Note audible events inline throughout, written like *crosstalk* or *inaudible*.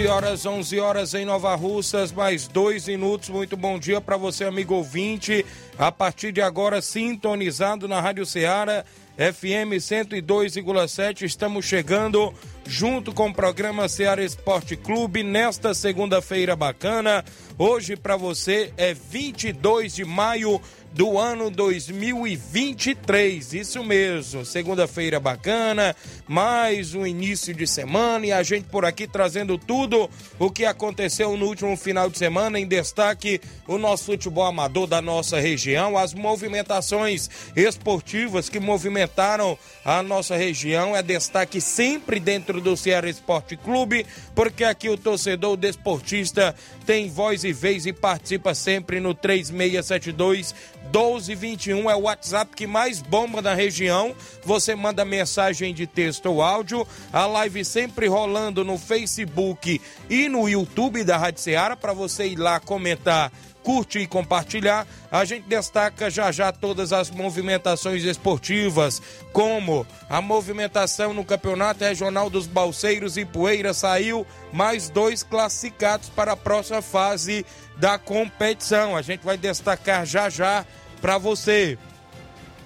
11 horas, 11 horas em Nova Russas, mais dois minutos. Muito bom dia para você, amigo ouvinte. A partir de agora, sintonizado na Rádio Ceará, FM 102,7. Estamos chegando junto com o programa Ceará Esporte Clube nesta segunda-feira bacana. Hoje para você é 22 de maio do ano 2023. Isso mesmo, segunda-feira bacana, mais um início de semana e a gente por aqui trazendo tudo o que aconteceu no último final de semana. Em destaque, o nosso futebol amador da nossa região, as movimentações esportivas que movimentaram a nossa região. É destaque sempre dentro do Ceará Esporte Clube, porque aqui o torcedor desportista tem voz e vez e participa sempre no 3672 1221 é o WhatsApp que mais bomba na região. Você manda mensagem de texto ou áudio. A live sempre rolando no Facebook e no YouTube da Rádio Ceará para você ir lá comentar curte e compartilhar. A gente destaca já já todas as movimentações esportivas, como a movimentação no Campeonato Regional dos Balseiros e Poeira saiu mais dois classificados para a próxima fase da competição. A gente vai destacar já já para você.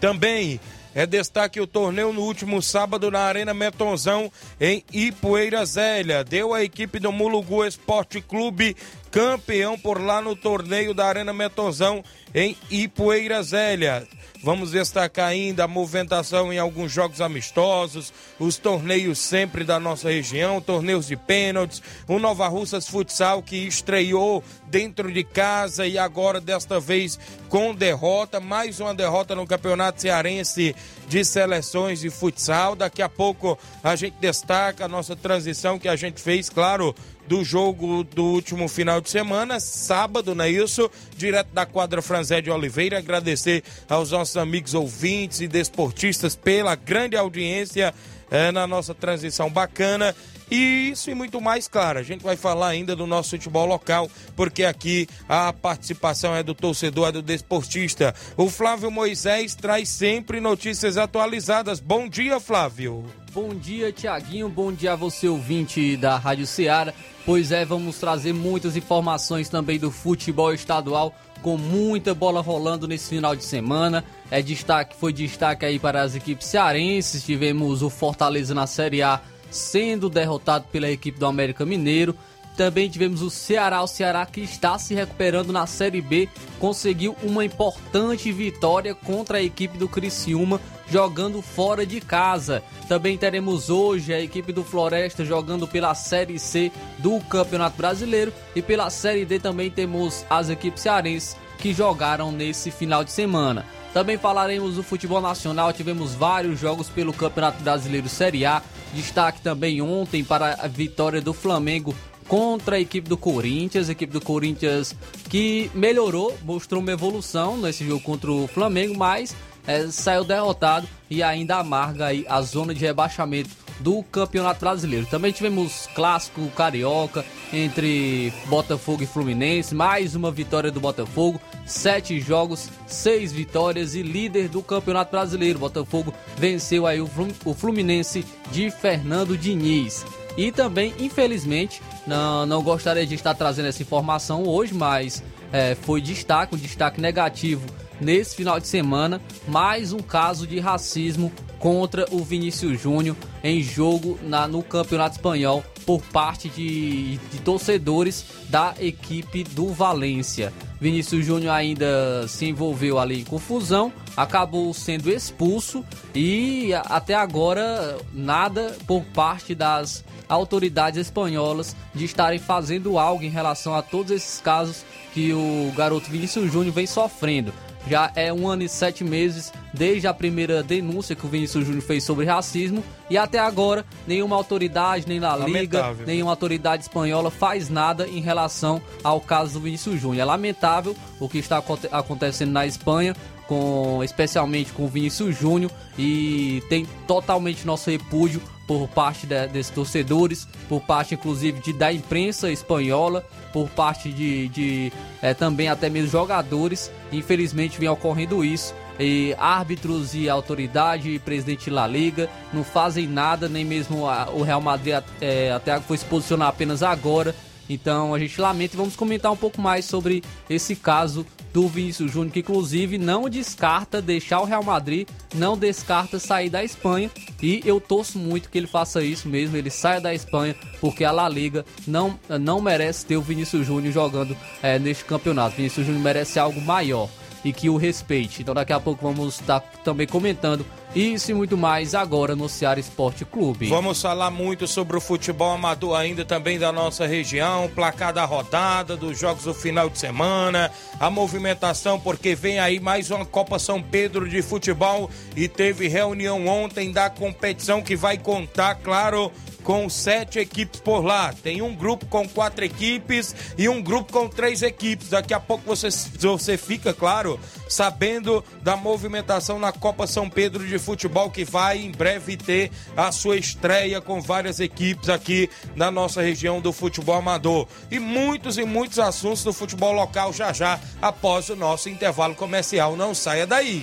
Também é destaque o torneio no último sábado na Arena Metonzão em Ipueira Zélia. Deu a equipe do Mulugu Esporte Clube campeão por lá no torneio da Arena Metonzão em Ipueira Zélia. Vamos destacar ainda a movimentação em alguns jogos amistosos, os torneios sempre da nossa região, torneios de pênaltis, o Nova Russas Futsal que estreou dentro de casa e agora desta vez com derrota, mais uma derrota no Campeonato Cearense de Seleções de Futsal. Daqui a pouco a gente destaca a nossa transição que a gente fez, claro, do jogo do último final de semana, sábado, não é isso? Direto da quadra Franzé de Oliveira. Agradecer aos nossos amigos ouvintes e desportistas pela grande audiência é, na nossa transição bacana. E isso e muito mais, claro. A gente vai falar ainda do nosso futebol local, porque aqui a participação é do torcedor, é do desportista. O Flávio Moisés traz sempre notícias atualizadas. Bom dia, Flávio. Bom dia, Tiaguinho. Bom dia a você, ouvinte da Rádio Ceará. Pois é, vamos trazer muitas informações também do futebol estadual, com muita bola rolando nesse final de semana. É destaque, foi destaque aí para as equipes cearenses. Tivemos o Fortaleza na Série A sendo derrotado pela equipe do América Mineiro. Também tivemos o Ceará, o Ceará que está se recuperando na Série B, conseguiu uma importante vitória contra a equipe do Criciúma jogando fora de casa. Também teremos hoje a equipe do Floresta jogando pela Série C do Campeonato Brasileiro e pela Série D também temos as equipes cearenses que jogaram nesse final de semana. Também falaremos do futebol nacional, tivemos vários jogos pelo Campeonato Brasileiro Série A. Destaque também ontem para a vitória do Flamengo contra a equipe do Corinthians, a equipe do Corinthians que melhorou, mostrou uma evolução nesse jogo contra o Flamengo, mas é, saiu derrotado e ainda amarga aí a zona de rebaixamento do Campeonato Brasileiro. Também tivemos clássico carioca entre Botafogo e Fluminense, mais uma vitória do Botafogo, sete jogos, seis vitórias e líder do Campeonato Brasileiro. Botafogo venceu aí o Fluminense de Fernando Diniz. E também, infelizmente, não, não gostaria de estar trazendo essa informação hoje, mas é, foi destaque, um destaque negativo nesse final de semana, mais um caso de racismo contra o Vinícius Júnior em jogo na, no Campeonato Espanhol por parte de, de torcedores da equipe do Valência. Vinícius Júnior ainda se envolveu ali em confusão, acabou sendo expulso e até agora nada por parte das autoridades espanholas de estarem fazendo algo em relação a todos esses casos que o garoto Vinícius Júnior vem sofrendo. Já é um ano e sete meses desde a primeira denúncia que o Vinícius Júnior fez sobre racismo. E até agora nenhuma autoridade, nem na Liga, nenhuma autoridade espanhola faz nada em relação ao caso do Vinícius Júnior. É lamentável o que está acontecendo na Espanha, com especialmente com o Vinícius Júnior e tem totalmente nosso repúdio por parte de, desses torcedores, por parte inclusive de, da imprensa espanhola, por parte de, de é, também até mesmo jogadores. Infelizmente vem ocorrendo isso. E árbitros e autoridade e presidente da Liga não fazem nada, nem mesmo a, o Real Madrid é, até foi se posicionar apenas agora. Então a gente lamenta e vamos comentar um pouco mais sobre esse caso do Vinícius Júnior, que inclusive não descarta deixar o Real Madrid, não descarta sair da Espanha. E eu torço muito que ele faça isso mesmo, ele saia da Espanha, porque a La Liga não, não merece ter o Vinícius Júnior jogando é, neste campeonato. Vinícius Júnior merece algo maior e que o respeite. Então daqui a pouco vamos estar também comentando isso e muito mais agora no Ceará Esporte Clube. Vamos falar muito sobre o futebol amador ainda também da nossa região, placar da rodada, dos jogos do final de semana, a movimentação, porque vem aí mais uma Copa São Pedro de futebol e teve reunião ontem da competição que vai contar, claro, com sete equipes por lá. Tem um grupo com quatro equipes e um grupo com três equipes. Daqui a pouco você, você fica, claro, sabendo da movimentação na Copa São Pedro de Futebol, que vai em breve ter a sua estreia com várias equipes aqui na nossa região do futebol amador. E muitos e muitos assuntos do futebol local já já após o nosso intervalo comercial. Não saia daí.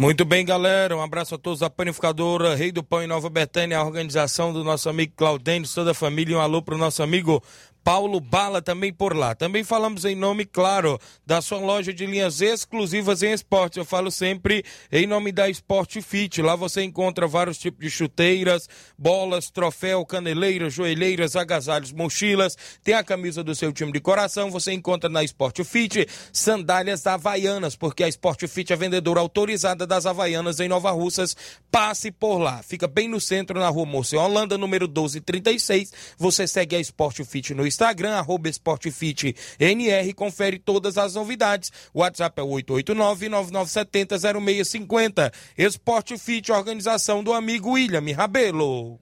Muito bem, galera. Um abraço a todos da Panificadora Rei do Pão em Nova Betânia, a organização do nosso amigo Claudênio, toda a família. Um alô para o nosso amigo Paulo Bala também por lá. Também falamos em nome, claro, da sua loja de linhas exclusivas em esportes. Eu falo sempre em nome da Sport Fit. Lá você encontra vários tipos de chuteiras, bolas, troféu, caneleiras, joelheiras, agasalhos, mochilas. Tem a camisa do seu time de coração. Você encontra na Sport Fit sandálias havaianas, porque a Sport Fit é vendedora autorizada das havaianas em Nova Russas. Passe por lá. Fica bem no centro, na rua Moça Holanda, número 1236. Você segue a Sport Fit no Instagram, arroba esportefitnr, confere todas as novidades. WhatsApp é 889-9970-0650. Esporte Fit, organização do amigo William Rabelo.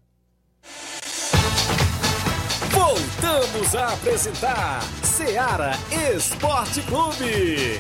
Voltamos a apresentar Seara Esporte Clube.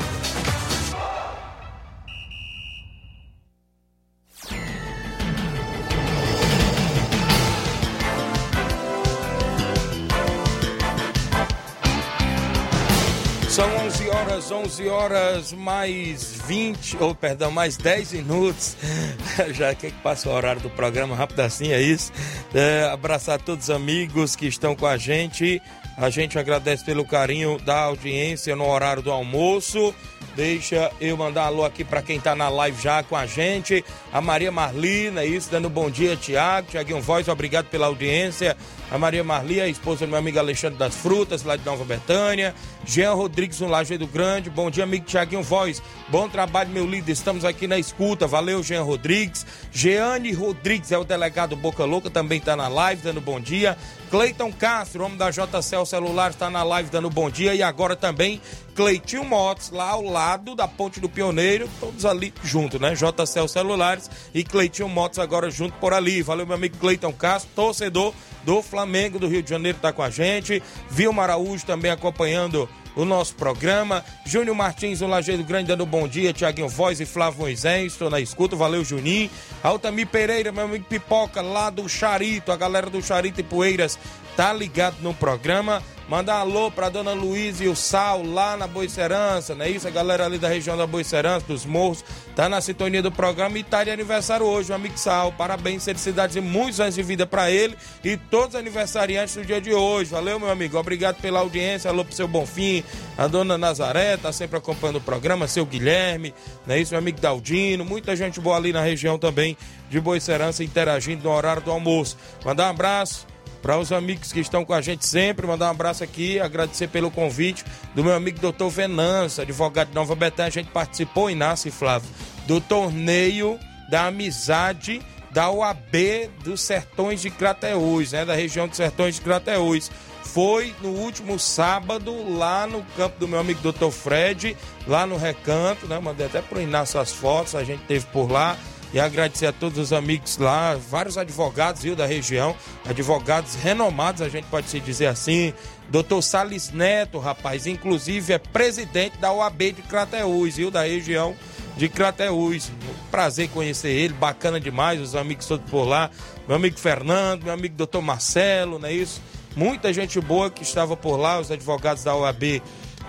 São 11 horas, 11 horas mais 20, ou perdão, mais 10 minutos. *laughs* Já que passa o horário do programa rápido assim, é isso. É, abraçar todos os amigos que estão com a gente. A gente agradece pelo carinho da audiência no horário do almoço. Deixa eu mandar alô aqui para quem tá na live já com a gente. A Maria Marlina, isso, dando bom dia, Tiago. Tiaguinho Voz, obrigado pela audiência. A Maria Marli, a esposa do meu amigo Alexandre das Frutas, lá de Nova Betânia. Jean Rodrigues Rodrigues, no Lajeado Grande. Bom dia, amigo Tiaguinho Voz. Bom trabalho, meu líder. Estamos aqui na escuta. Valeu, Jean Rodrigues. Jeane Rodrigues é o delegado Boca Louca, também está na live, dando bom dia. Cleiton Castro, homem da JCL Celular, está na live dando bom dia. E agora também Cleitinho Motos, lá ao lado da Ponte do Pioneiro, todos ali junto, né? JCL Celulares e Cleitinho Motos agora junto por ali. Valeu, meu amigo Cleiton Castro, torcedor do Flamengo do Rio de Janeiro, está com a gente. Vilma Araújo também acompanhando o nosso programa. Júnior Martins, o Lajeiro Grande, dando bom dia. Tiaguinho Voz e Flávio Moisés, estou na escuta. Valeu, Juninho. Altamir Pereira, meu amigo Pipoca, lá do Charito. A galera do Charito e Poeiras tá ligado no programa. Mandar um alô pra dona Luiz e o Sal lá na Boicerança, não é isso? A galera ali da região da Boicerança, dos morros, tá na sintonia do programa e tá de aniversário hoje, o amigo Sal. Parabéns, felicidades e muitos anos de vida para ele e todos os aniversariantes do dia de hoje. Valeu, meu amigo. Obrigado pela audiência. Alô pro seu Bonfim, a dona Nazaré, tá sempre acompanhando o programa, seu Guilherme, não é isso? Meu amigo Daldino, muita gente boa ali na região também de Boicerança interagindo no horário do almoço. Mandar um abraço para os amigos que estão com a gente sempre, mandar um abraço aqui, agradecer pelo convite do meu amigo doutor Venâncio, advogado de Nova Betânia. A gente participou, Inácio e Flávio, do torneio da amizade da UAB dos Sertões de Crateús, né? Da região dos Sertões de Crateús. Foi no último sábado, lá no campo do meu amigo doutor Fred, lá no Recanto, né? Mandei até pro Inácio as fotos, a gente teve por lá e agradecer a todos os amigos lá, vários advogados, viu, da região, advogados renomados, a gente pode se dizer assim. Doutor Sales Neto, rapaz, inclusive é presidente da OAB de Crateús, viu, da região de Crateús. Prazer conhecer ele, bacana demais, os amigos todos por lá. Meu amigo Fernando, meu amigo doutor Marcelo, não é isso? Muita gente boa que estava por lá, os advogados da OAB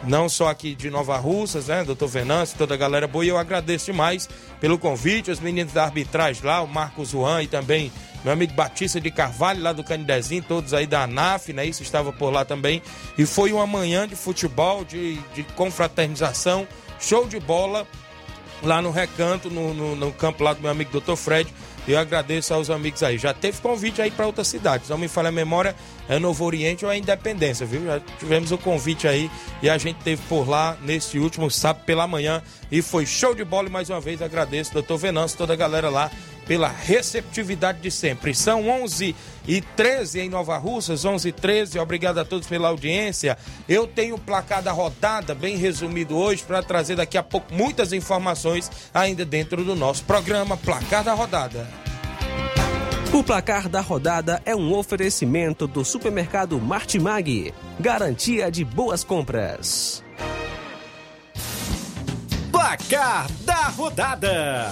não só aqui de Nova Russas, né, doutor Venâncio, toda a galera boa, e eu agradeço demais pelo convite, os meninos da arbitragem lá, o Marcos Juan e também meu amigo Batista de Carvalho, lá do Canidezinho, todos aí da ANAF, né, isso estava por lá também, e foi uma manhã de futebol, de, de confraternização, show de bola, lá no Recanto, no, no, no campo lá do meu amigo doutor Fred, eu agradeço aos amigos aí. Já teve convite aí para outras cidades. Não me falha a memória, é Novo Oriente ou é Independência, viu? Já tivemos o convite aí e a gente teve por lá nesse último sábado pela manhã e foi show de bola e mais uma vez agradeço, doutor Venâncio, toda a galera lá pela receptividade de sempre. São 11 e 13 em Nova Russas, 11 e 13. Obrigado a todos pela audiência. Eu tenho o placar da rodada bem resumido hoje para trazer daqui a pouco muitas informações ainda dentro do nosso programa Placar da Rodada. O placar da rodada é um oferecimento do supermercado Martimag. Garantia de boas compras. Placar da rodada.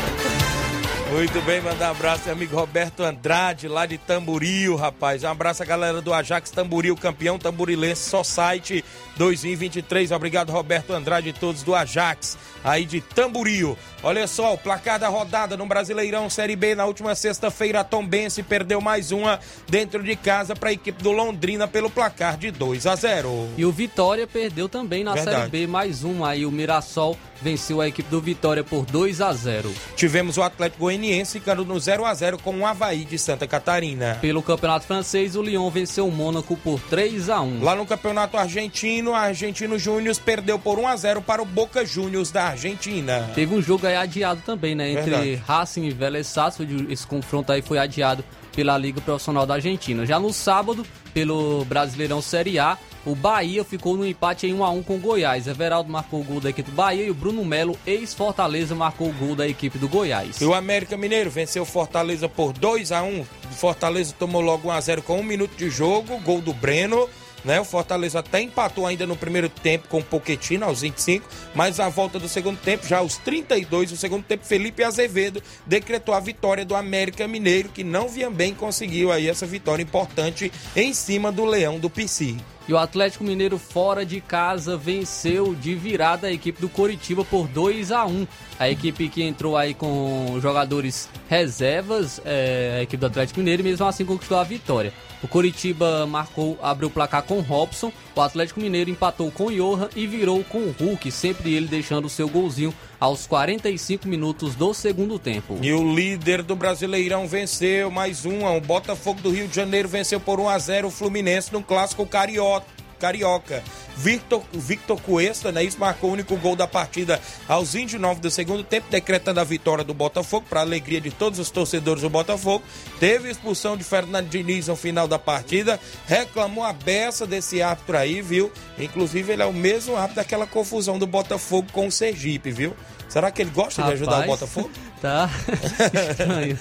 Muito bem, mandar um abraço ao amigo Roberto Andrade, lá de Tamboril, rapaz. Um abraço à galera do Ajax Tamboril, campeão tamborilense Society 2023. Obrigado, Roberto Andrade e todos do Ajax, aí de Tamboril. Olha só, o placar da rodada no Brasileirão Série B na última sexta-feira, Tombense perdeu mais uma dentro de casa para a equipe do Londrina pelo placar de 2 a 0. E o Vitória perdeu também na Verdade. Série B, mais uma. Aí o Mirassol venceu a equipe do Vitória por 2 a 0. Tivemos o Atlético Goianiense ficando no 0 a 0 com o Havaí de Santa Catarina. Pelo Campeonato Francês, o Lyon venceu o Mônaco por 3 a 1. Lá no Campeonato Argentino, a Argentino Júnior perdeu por 1 a 0 para o Boca Juniors da Argentina. Teve um jogo aí adiado também, né? Entre Verdade. Racing e Vélez Sarsfield. Esse confronto aí foi adiado pela Liga Profissional da Argentina. Já no sábado, pelo Brasileirão Série A, o Bahia ficou no empate em 1 a 1 com o Goiás. Everaldo marcou o gol da equipe do Bahia e o Bruno Melo, ex-Fortaleza, marcou o gol da equipe do Goiás. E o América Mineiro venceu Fortaleza por 2 a 1 O Fortaleza tomou logo 1 a 0 com um minuto de jogo, gol do Breno. Né? O Fortaleza até empatou ainda no primeiro tempo com o Poquetino aos 25, mas a volta do segundo tempo, já aos 32 do segundo tempo, Felipe Azevedo decretou a vitória do América Mineiro, que não vinha bem conseguiu aí essa vitória importante em cima do Leão do Pici. E o Atlético Mineiro fora de casa venceu de virada a equipe do Coritiba por 2 a 1 A equipe que entrou aí com jogadores reservas, é, a equipe do Atlético Mineiro, mesmo assim conquistou a vitória. O Coritiba marcou, abriu o placar com Robson, o Atlético Mineiro empatou com Johan e virou com o Hulk, sempre ele deixando o seu golzinho aos 45 minutos do segundo tempo. E o líder do Brasileirão venceu mais um. O Botafogo do Rio de Janeiro venceu por 1 a 0 o Fluminense no clássico carioca. Carioca. Victor, Victor Cuesta, né, isso marcou o único gol da partida aos 29 do segundo tempo, decretando a vitória do Botafogo, para alegria de todos os torcedores do Botafogo. Teve expulsão de Fernando Diniz no final da partida, reclamou a beça desse árbitro aí, viu? Inclusive, ele é o mesmo árbitro daquela confusão do Botafogo com o Sergipe, viu? Será que ele gosta Rapaz, de ajudar o Botafogo? *laughs* Tá *laughs* estranho.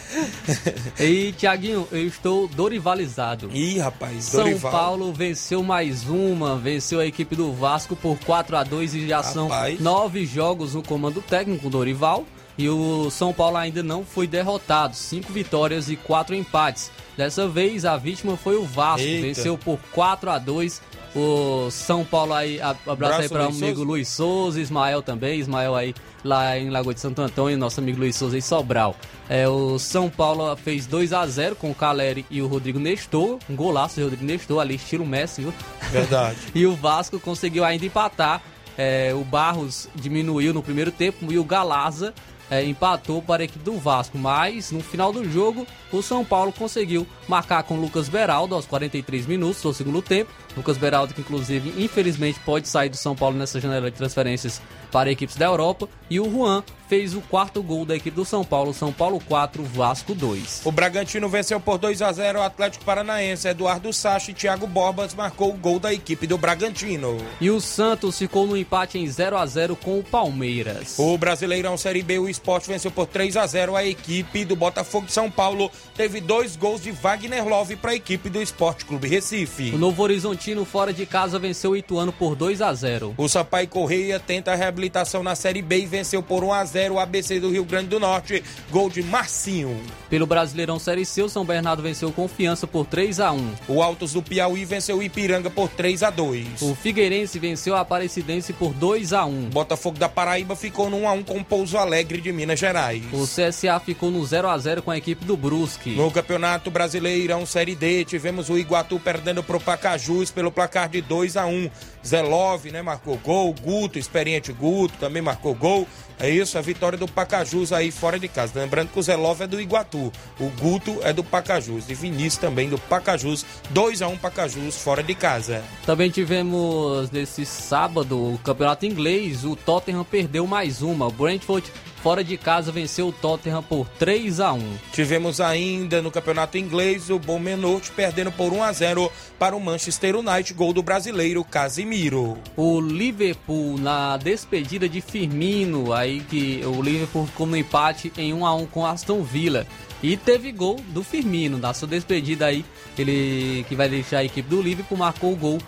e, Tiaguinho, eu estou dorivalizado. Ih, rapaz, São Dorival. Paulo venceu mais uma, venceu a equipe do Vasco por 4 a 2 e já são Rapaz. nove jogos no comando técnico do Dorival. E o São Paulo ainda não foi derrotado, cinco vitórias e quatro empates. Dessa vez a vítima foi o Vasco, Eita. venceu por 4 a 2 o São Paulo aí, abraço aí para o amigo. Luiz Souza, Ismael também, Ismael aí lá em Lagoa de Santo Antônio, nosso amigo Luiz Souza em Sobral. É, o São Paulo fez 2 a 0 com o Caleri e o Rodrigo Nestor, um golaço do Rodrigo Nestor, ali estilo Messi, viu? Verdade. *laughs* E o Vasco conseguiu ainda empatar. É, o Barros diminuiu no primeiro tempo e o Galaza é, empatou para a equipe do Vasco. Mas no final do jogo, o São Paulo conseguiu marcar com o Lucas Beraldo aos 43 minutos do segundo tempo. Lucas Beraldo, que inclusive, infelizmente, pode sair do São Paulo nessa janela de transferências para equipes da Europa. E o Juan fez o quarto gol da equipe do São Paulo. São Paulo 4, Vasco 2. O Bragantino venceu por 2 a 0 o Atlético Paranaense. Eduardo Sacha e Thiago Borbas marcou o gol da equipe do Bragantino. E o Santos ficou no empate em 0 a 0 com o Palmeiras. O Brasileirão Série B, o Esporte venceu por 3 a 0 a equipe do Botafogo de São Paulo. Teve dois gols de Wagner Love para a equipe do Esporte Clube Recife. O Novo Horizontino fora de casa venceu o Ituano por 2 a 0. O Sampaio Correia tenta a reabilitação na Série B e venceu por 1 a 0 o ABC do Rio Grande do Norte. Gol de Marcinho. Pelo Brasileirão Série C, o São Bernardo venceu Confiança por 3 a 1. O Altos do Piauí venceu o Ipiranga por 3 a 2. O Figueirense venceu a Aparecidense por 2 a 1. Botafogo da Paraíba ficou no 1 a 1 com o Pouso Alegre de Minas Gerais. O CSA ficou no 0 a 0 com a equipe do Brusque. No Campeonato Brasileirão Série D, tivemos o Iguatu perdendo pro Pacajus pelo placar de 2 a 1 Zelov, né, marcou gol. Guto, experiente Guto, também marcou gol. É isso, a vitória do Pacajus aí fora de casa. Lembrando que o Zelov é do Iguatu, o Guto é do Pacajus. E Vinícius também do Pacajus. 2 a 1 Pacajus fora de casa. Também tivemos nesse sábado o Campeonato Inglês. O Tottenham perdeu mais uma. O Brentford fora de casa venceu o Tottenham por 3 a 1. Tivemos ainda no Campeonato Inglês o Bom Menort perdendo por 1 a 0 para o Manchester United, gol do brasileiro Casimiro. O Liverpool na despedida de Firmino, aí que o Liverpool ficou no empate em 1 a 1 com Aston Villa. E teve gol do Firmino na sua despedida aí, ele que vai deixar a equipe do Liverpool marcou o gol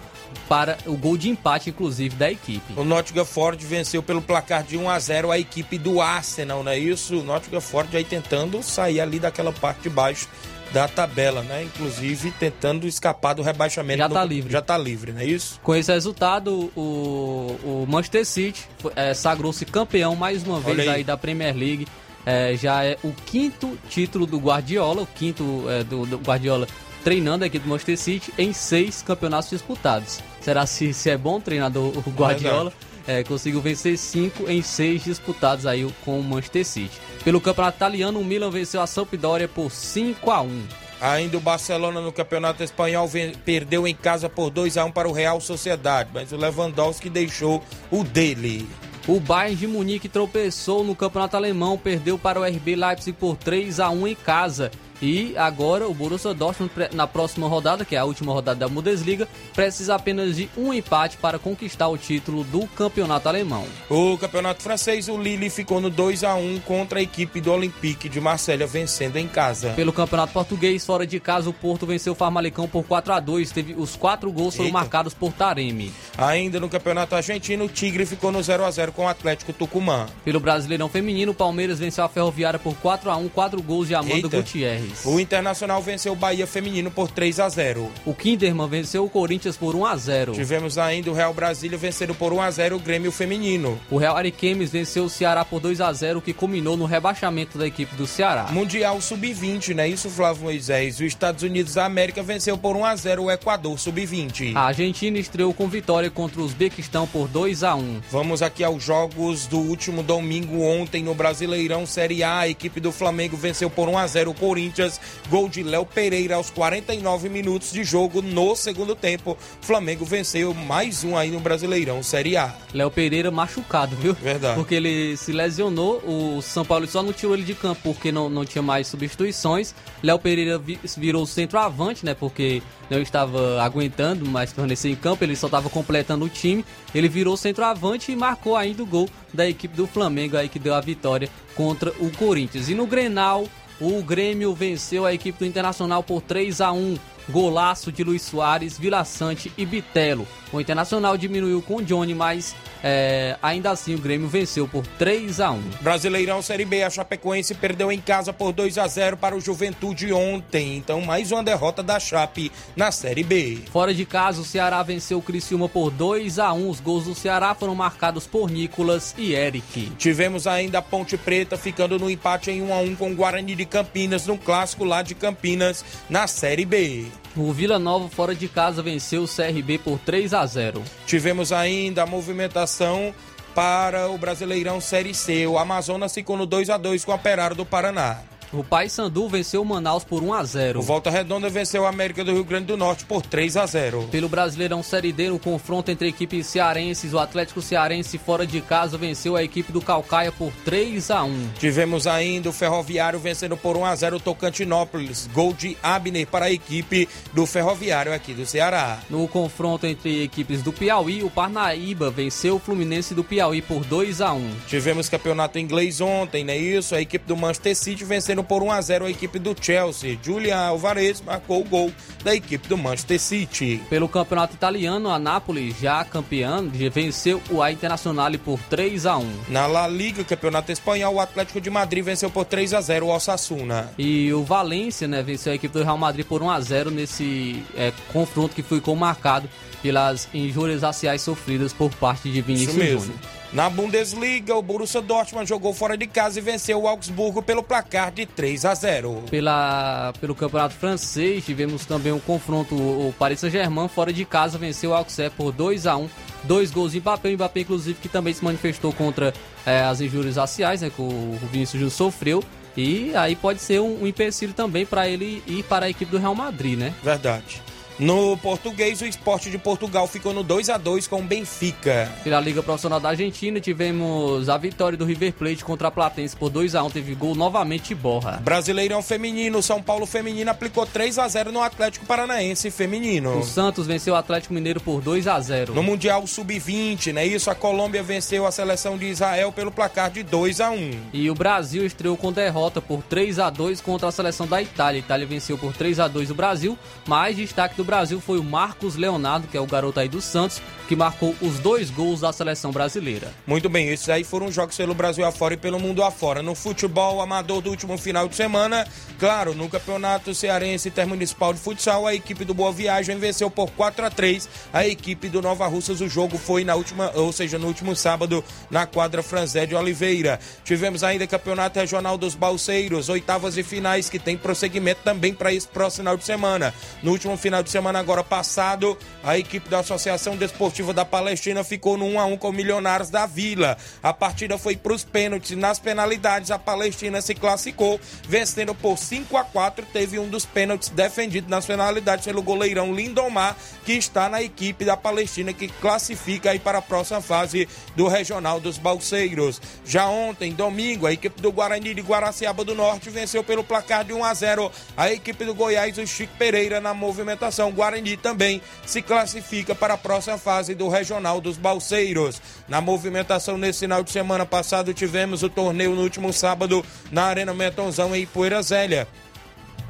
para o gol de empate inclusive da equipe. O Nottingham Ford venceu pelo placar de 1 a 0 a equipe do Arsenal, não é isso? O Nottingham Ford aí tentando sair ali daquela parte de baixo da tabela, né? Inclusive tentando escapar do rebaixamento. Já no- tá livre. Já tá livre, não é isso? Com esse resultado, o, o Manchester City eh, sagrou-se campeão mais uma vez aí. aí. da Premier League. Eh, já é o quinto título do Guardiola, o quinto eh, do, do Guardiola treinando aqui do Manchester City em seis campeonatos disputados. Será se, se é bom treinador o Guardiola? Eh, conseguiu vencer cinco em seis disputados aí com o Manchester City. Pelo campeonato italiano, o Milan venceu a Sampdoria por 5 a 1 Ainda o Barcelona no Campeonato Espanhol perdeu em casa por 2 a 1 para o Real Sociedade, mas o Lewandowski deixou o dele. O Bayern de Munique tropeçou no campeonato alemão, perdeu para o RB Leipzig por 3 a 1 em casa. E agora o Borussia Dortmund na próxima rodada, que é a última rodada da Bundesliga, precisa apenas de um empate para conquistar o título do campeonato alemão. O Campeonato Francês, o Lille ficou no 2 a 1 contra a equipe do Olympique de Marselha, vencendo em casa. Pelo campeonato português, fora de casa, o Porto venceu o Farmalicão por 4 a 2 Teve os quatro gols foram Eita. marcados por Taremi. Ainda no Campeonato Argentino, o Tigre ficou no 0 a 0 com o Atlético Tucumã. Pelo Brasileirão Feminino, o Palmeiras venceu a Ferroviária por 4 a 1 quatro gols de Amanda Eita. Gutierrez. Goiás. O Internacional venceu o Bahia Feminino por 3 a 0. O Kinderman venceu o Corinthians por 1 a 0. Tivemos ainda o Real Brasília vencendo por 1 a 0 o Grêmio Feminino. O Real Ariquemes venceu o Ceará por 2 a 0, que culminou no rebaixamento da equipe do Ceará. Mundial Sub-20, não é isso, Flávio Moisés? Os Estados Unidos da América venceu por 1 a 0 o Equador Sub-20. A Argentina estreou com vitória contra o Uzbequistão por 2 a 1. Vamos aqui aos jogos do último domingo ontem no Brasileirão Série A. A equipe do Flamengo venceu por 1 a 0 o Corinthians. Gol de Léo Pereira aos 49 minutos de jogo no segundo tempo. Flamengo venceu mais um aí no Brasileirão Série A. Léo Pereira machucado, viu? Verdade. Porque ele se lesionou, o São Paulo só não tirou ele de campo porque não, não tinha mais substituições. Léo Pereira vi- virou centroavante, né? Porque não estava aguentando mais permanecer em campo, ele só estava completando o time. Ele virou centroavante e marcou ainda o gol da equipe do Flamengo aí que deu a vitória contra o Corinthians. E no Grenal, o Grêmio venceu a equipe do Internacional por 3 a 1 Golaço de Luiz Soares, Vila Sante e Bitelo. O Internacional diminuiu com o Johnny, mas é, ainda assim o Grêmio venceu por 3 a 1 Brasileirão Série B, a Chapecoense perdeu em casa por 2 a 0 para o Juventude ontem. Então, mais uma derrota da Chape na Série B. Fora de casa, o Ceará venceu o Criciúma por 2 a 1 Os gols do Ceará foram marcados por Nicolas e Eric. Tivemos ainda a Ponte Preta ficando no empate em 1 a 1 com o Guarani de Campinas, no clássico lá de Campinas, na Série B. O Vila Nova, fora de casa, venceu o CRB por 3 a 0 Tivemos ainda a movimentação para o Brasileirão Série C. O Amazonas ficou no 2 a 2 com o Operário do Paraná. O Paysandu venceu o Manaus por 1 a 0 O Volta Redonda venceu a América do Rio Grande do Norte por 3 a 0. Pelo Brasileirão Série D, no confronto entre equipes cearenses, o Atlético Cearense fora de casa venceu a equipe do Calcaia por 3 a 1 Tivemos ainda o Ferroviário vencendo por 1 a 0 o Tocantinópolis. Gol de Abner para a equipe do Ferroviário aqui do Ceará. No confronto entre equipes do Piauí, o Parnaíba venceu o Fluminense do Piauí por 2 a 1 Tivemos campeonato inglês ontem, não é isso? A equipe do Manchester City vencendo por 1 a 0 a equipe do Chelsea. Julian Alvarez marcou o gol da equipe do Manchester City. Pelo campeonato italiano, a Napoli, já campeã, venceu o A Internazionale por 3 a 1 Na La Liga, campeonato espanhol, o Atlético de Madrid venceu por 3 a 0 o Osasuna. E o Valência, né, venceu a equipe do Real Madrid por 1 a 0 nesse é, confronto que ficou marcado pelas injúrias raciais sofridas por parte de Vinícius. Júnior. Na Bundesliga, o Borussia Dortmund jogou fora de casa e venceu o Augsburgo pelo placar de 3 a 0. Pela, pelo campeonato francês, tivemos também um confronto. O Paris Saint-Germain, fora de casa, venceu o Auxerre por 2 a 1 Dois gols de Mbappé. O Mbappé, inclusive, que também se manifestou contra eh, as injúrias raciais, né? Que o Vinícius Júnior sofreu. E aí pode ser um, um empecilho também para ele ir para a equipe do Real Madrid, né? Verdade. No português, o Esporte de Portugal ficou no 2 a 2 com o Benfica. Pela Liga Profissional da Argentina, tivemos a vitória do River Plate contra a Platense por 2 a 1 Teve gol novamente Borra. Brasileirão Feminino, São Paulo Feminino aplicou 3 a 0 no Atlético Paranaense Feminino. O Santos venceu o Atlético Mineiro por 2 a 0 No Mundial Sub-20, né? Isso, a Colômbia venceu a seleção de Israel pelo placar de 2 a 1. E o Brasil estreou com derrota por 3 a 2 contra a seleção da Itália. A Itália venceu por 3 a 2 o Brasil. Mais destaque do Brasil foi o Marcos Leonardo, que é o garoto aí do Santos, que marcou os dois gols da seleção brasileira. Muito bem, esses aí foram jogos pelo Brasil afora e pelo mundo afora. No futebol amador do último final de semana, claro, no Campeonato Cearense Intermunicipal de Futsal, a equipe do Boa Viagem venceu por 4 a 3 a equipe do Nova Russas. O jogo foi na última, ou seja, no último sábado, na quadra Franzé de Oliveira. Tivemos ainda Campeonato Regional dos Balseiros, oitavas e finais, que tem prosseguimento também para esse próximo final de semana. No último final de semana, agora passado, a equipe da Associação Desportiva da Palestina ficou no 1 a 1 com o Milionários da Vila. A partida foi para os pênaltis. Nas penalidades, a Palestina se classificou, vencendo por 5 a 4 Teve um dos pênaltis defendido nas penalidades pelo goleirão Lindomar, que está na equipe da Palestina, que classifica aí para a próxima fase do Regional dos Balseiros. Já ontem, domingo, a equipe do Guarani de Guaraciaba do Norte venceu pelo placar de 1 a 0 a equipe do Goiás, o Chico Pereira, na movimentação. Guarani também se classifica para a próxima fase do Regional dos Balseiros. Na movimentação nesse final de semana passado, tivemos o torneio no último sábado na Arena Metonzão em Poeira Zélia.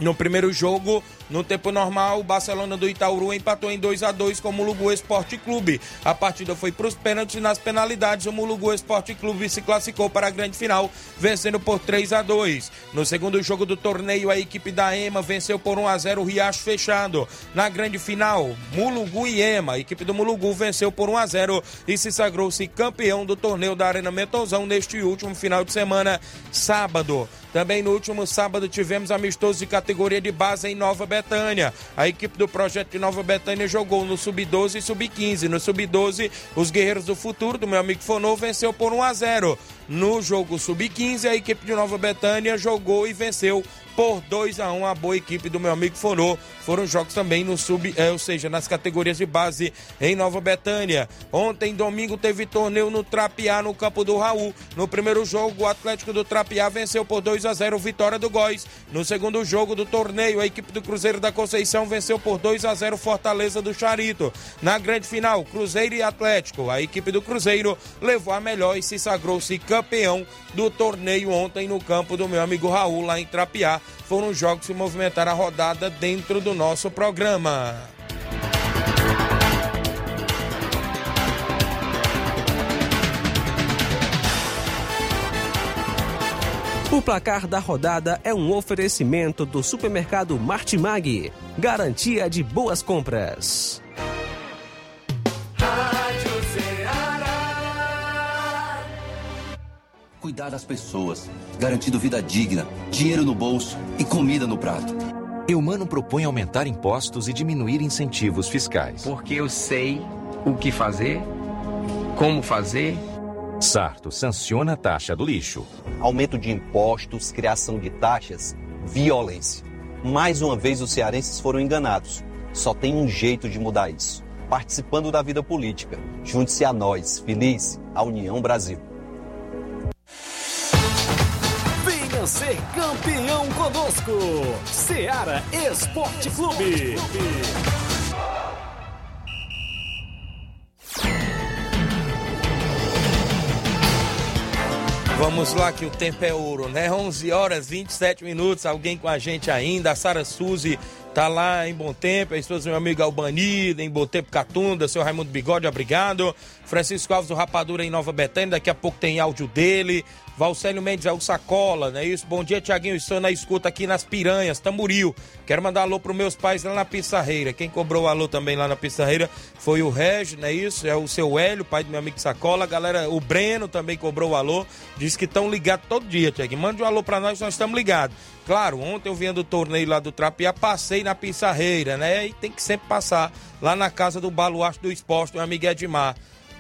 No primeiro jogo, no tempo normal, o Barcelona do Itaúru empatou em 2 a 2 com o Mulugu Esporte Clube. A partida foi para os pênaltis e nas penalidades o Mulugu Esporte Clube se classificou para a grande final, vencendo por 3 a 2. No segundo jogo do torneio, a equipe da EMA venceu por 1 a 0 o Riacho Fechado. Na grande final, Mulugu e EMA, a equipe do Mulugu venceu por 1 a 0 e se sagrou-se campeão do torneio da Arena Mentozão neste último final de semana, sábado. Também no último sábado tivemos amistoso de categoria de base em Nova Betânia. A equipe do projeto de Nova Betânia jogou no Sub-12 e Sub-15. No Sub-12, os Guerreiros do Futuro, do meu amigo Fonô, venceu por 1 a 0. No jogo Sub-15, a equipe de Nova Betânia jogou e venceu por 2 a 1 a boa equipe do meu amigo Forô. Foram jogos também no sub, é, ou seja, nas categorias de base em Nova Betânia. Ontem, domingo, teve torneio no Trapiá, no campo do Raul. No primeiro jogo, o Atlético do Trapiá venceu por 2 a 0 vitória do Góis. No segundo jogo do torneio, a equipe do Cruzeiro da Conceição venceu por 2 a 0 Fortaleza do Charito. Na grande final, Cruzeiro e Atlético. A equipe do Cruzeiro levou a melhor e se sagrou-se campeão do torneio ontem no campo do meu amigo Raul, lá em Trapiá foram jogos que movimentaram a rodada dentro do nosso programa. O placar da rodada é um oferecimento do supermercado Martimag. Garantia de boas compras. Cuidar das pessoas, garantindo vida digna, dinheiro no bolso e comida no prato. Eumano propõe aumentar impostos e diminuir incentivos fiscais. Porque eu sei o que fazer, como fazer. Sarto sanciona a taxa do lixo. Aumento de impostos, criação de taxas, violência. Mais uma vez os cearenses foram enganados. Só tem um jeito de mudar isso. Participando da vida política. Junte-se a nós, feliz, a União Brasil. Venha ser campeão conosco. Seara Esporte Clube. Vamos lá que o tempo é ouro, né? 11 horas 27 minutos. Alguém com a gente ainda? A Sara Suzy tá lá em Bom Tempo. A esposa do meu amigo Albani, em Bom Tempo Catunda. Seu Raimundo Bigode, obrigado. Francisco Alves do Rapadura em Nova Betânia. Daqui a pouco tem áudio dele. Valcélio Mendes é o Sacola, não é isso? Bom dia, Tiaguinho. Estou na escuta aqui nas Piranhas, Tamburil. Quero mandar alô para meus pais lá na Pissarreira. Quem cobrou alô também lá na Pissarreira foi o Regi, não é isso? É o seu Hélio, pai do meu amigo Sacola. Galera, o Breno também cobrou alô. Diz que estão ligados todo dia, Tiaguinho. Mande um alô para nós, nós estamos ligados. Claro, ontem eu vinha do torneio lá do Trapiá, passei na Pissarreira, né? E tem que sempre passar lá na casa do Baluarte do Esporte, meu amigo Edmar.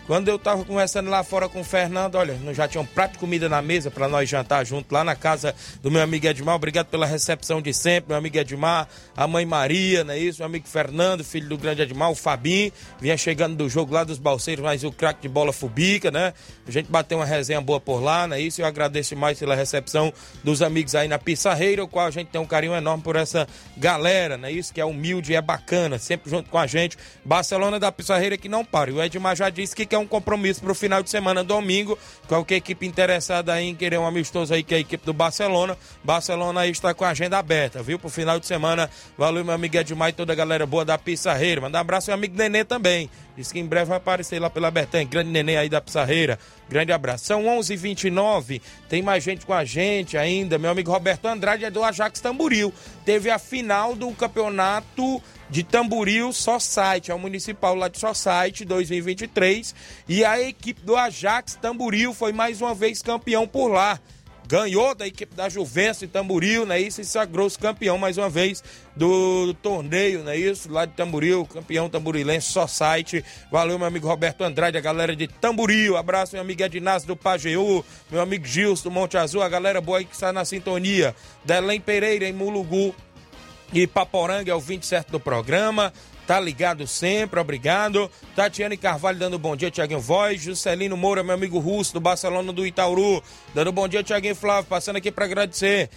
Quando eu tava conversando lá fora com o Fernando, olha, já tinha um prato de comida na mesa para nós jantar junto lá na casa do meu amigo Edmar. Obrigado pela recepção de sempre, meu amigo Edmar, a mãe Maria, não é isso? Meu amigo Fernando, filho do grande Edmar, o Fabinho, vinha chegando do jogo lá dos Balseiros, mas o craque de bola Fubica, né? A gente bateu uma resenha boa por lá, não é isso? Eu agradeço mais pela recepção dos amigos aí na Pissarreira, o qual a gente tem um carinho enorme por essa galera, não é isso? Que é humilde é bacana, sempre junto com a gente. Barcelona da Pissarreira que não para. E o Edmar já disse que quer compromisso para o final de semana, domingo. Qualquer equipe interessada aí em querer um amistoso aí, que é a equipe do Barcelona. Barcelona aí está com a agenda aberta, viu? Pro final de semana. Valeu, meu amigo Edmar e toda a galera boa da Pissarreira. Manda um abraço meu amigo Nenê também. Diz que em breve vai aparecer lá pela Bertanha. Grande Nenê aí da Pissarreira. Grande abraço. São 11:29 h 29 tem mais gente com a gente ainda. Meu amigo Roberto Andrade é do Ajax Tamburil. Teve a final do campeonato de Tamburil Site, é o municipal lá de Site 2023. E a equipe do Ajax Tamburil foi mais uma vez campeão por lá. Ganhou da equipe da Juventus e Tamburil, né? Isso e sagrou-se campeão mais uma vez do torneio, né? Isso, lá de Tamburil, campeão tamburilense, só site. Valeu, meu amigo Roberto Andrade, a galera de Tamburil. Abraço, meu amigo Ednaz do Pajeú, meu amigo Gilson do Monte Azul, a galera boa aí que está na sintonia. Delém Pereira em Mulugu, e Paporanga é o 27 do programa. Tá ligado sempre, obrigado. Tatiane Carvalho dando bom dia, Tiaguinho Voz. Juscelino Moura, meu amigo russo do Barcelona do Itauru. Dando bom dia, Tiaguinho Flávio. Passando aqui para agradecer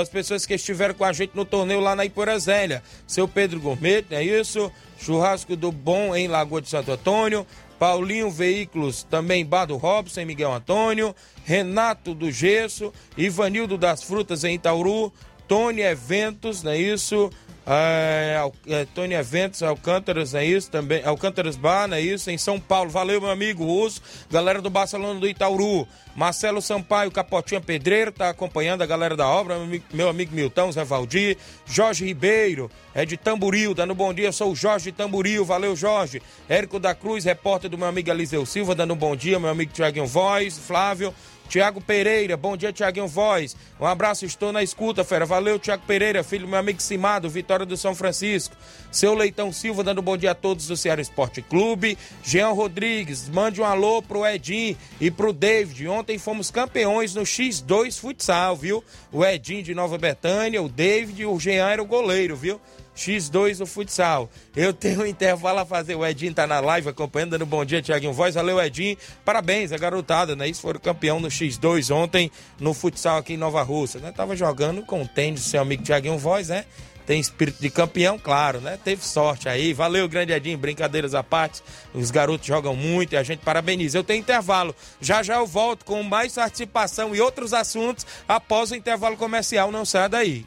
as pessoas que estiveram com a gente no torneio lá na Iporazélia. Seu Pedro Gourmet, é isso? Churrasco do Bom em Lagoa de Santo Antônio. Paulinho Veículos, também Bado Robson em Miguel Antônio. Renato do Gesso. Ivanildo das Frutas em Itauru. Tony Eventos, não é isso? É, é, Tony Eventos, Alcântaras, é isso? Também, Alcântaras Bar, é isso? Em São Paulo. Valeu, meu amigo Russo. Galera do Barcelona do Itauru. Marcelo Sampaio, Capotinha Pedreiro, tá acompanhando a galera da obra. Meu amigo, Milton, Zé Valdir. Jorge Ribeiro, é de Tamburil, dando bom dia. Eu sou o Jorge de Tamburil. Valeu, Jorge. Érico da Cruz, repórter do meu amigo Eliseu Silva, dando bom dia. Meu amigo Tiaguinho Voz, Flávio. Tiago Pereira, bom dia, Tiaguinho Voz. Um abraço, estou na escuta, fera. Valeu, Tiago Pereira, filho meu amigo Simado, Vitória do São Francisco. Seu Leitão Silva, dando bom dia a todos do Ceará Esporte Clube. Jean Rodrigues, mande um alô pro Edinho e pro David. Ontem fomos campeões no X2 Futsal, viu? O Edinho de Nova Betânia, o David e o Jean era o goleiro, viu? X2 o futsal. Eu tenho um intervalo a fazer. O Edinho tá na live acompanhando, dando bom dia, Tiaguinho Voz. Valeu, Edinho. Parabéns, a garotada, né? Isso foram campeão no X2 ontem no futsal aqui em Nova Rússia, né? Tava jogando com o tênis seu amigo Tiaguinho Voz, né? Tem espírito de campeão, claro, né? Teve sorte aí. Valeu, grande Edinho. Brincadeiras à parte. Os garotos jogam muito e a gente parabeniza. Eu tenho intervalo. Já já eu volto com mais participação e outros assuntos após o intervalo comercial. Não saia daí.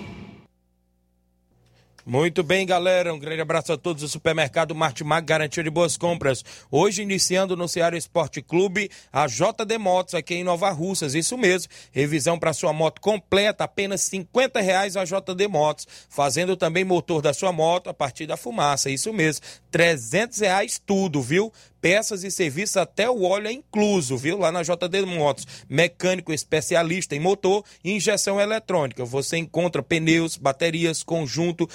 Muito bem, galera. Um grande abraço a todos do supermercado Martimag, garantia de boas compras. Hoje, iniciando no Ceará Esporte Clube, a JD Motos aqui em Nova Russas. Isso mesmo. Revisão para sua moto completa, apenas 50 reais a JD Motos. Fazendo também motor da sua moto a partir da fumaça. Isso mesmo. 300 reais tudo, viu? Peças e serviços até o óleo é incluso, viu? Lá na JD Motos. Mecânico especialista em motor e injeção eletrônica. Você encontra pneus, baterias, conjunto,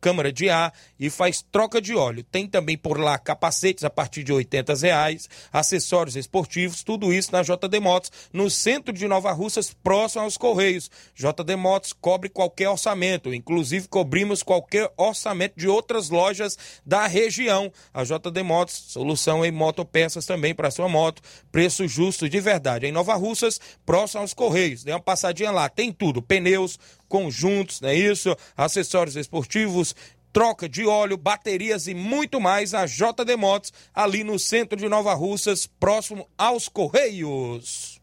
câmara- de ar e faz troca de óleo. Tem também por lá capacetes a partir de 80 reais, acessórios esportivos, tudo isso na JD Motos, no centro de Nova Russas, próximo aos Correios. JD Motos cobre qualquer orçamento, inclusive cobrimos qualquer orçamento de outras lojas da região. A JD Motos, solução em motopeças também para sua moto, preço justo de verdade. Em Nova Russas, próximo aos Correios. Dê uma passadinha lá, tem tudo, pneus, conjuntos, não é isso? Acessórios esportivos, troca de óleo, baterias e muito mais a JD Motos, ali no centro de Nova Russas, próximo aos Correios.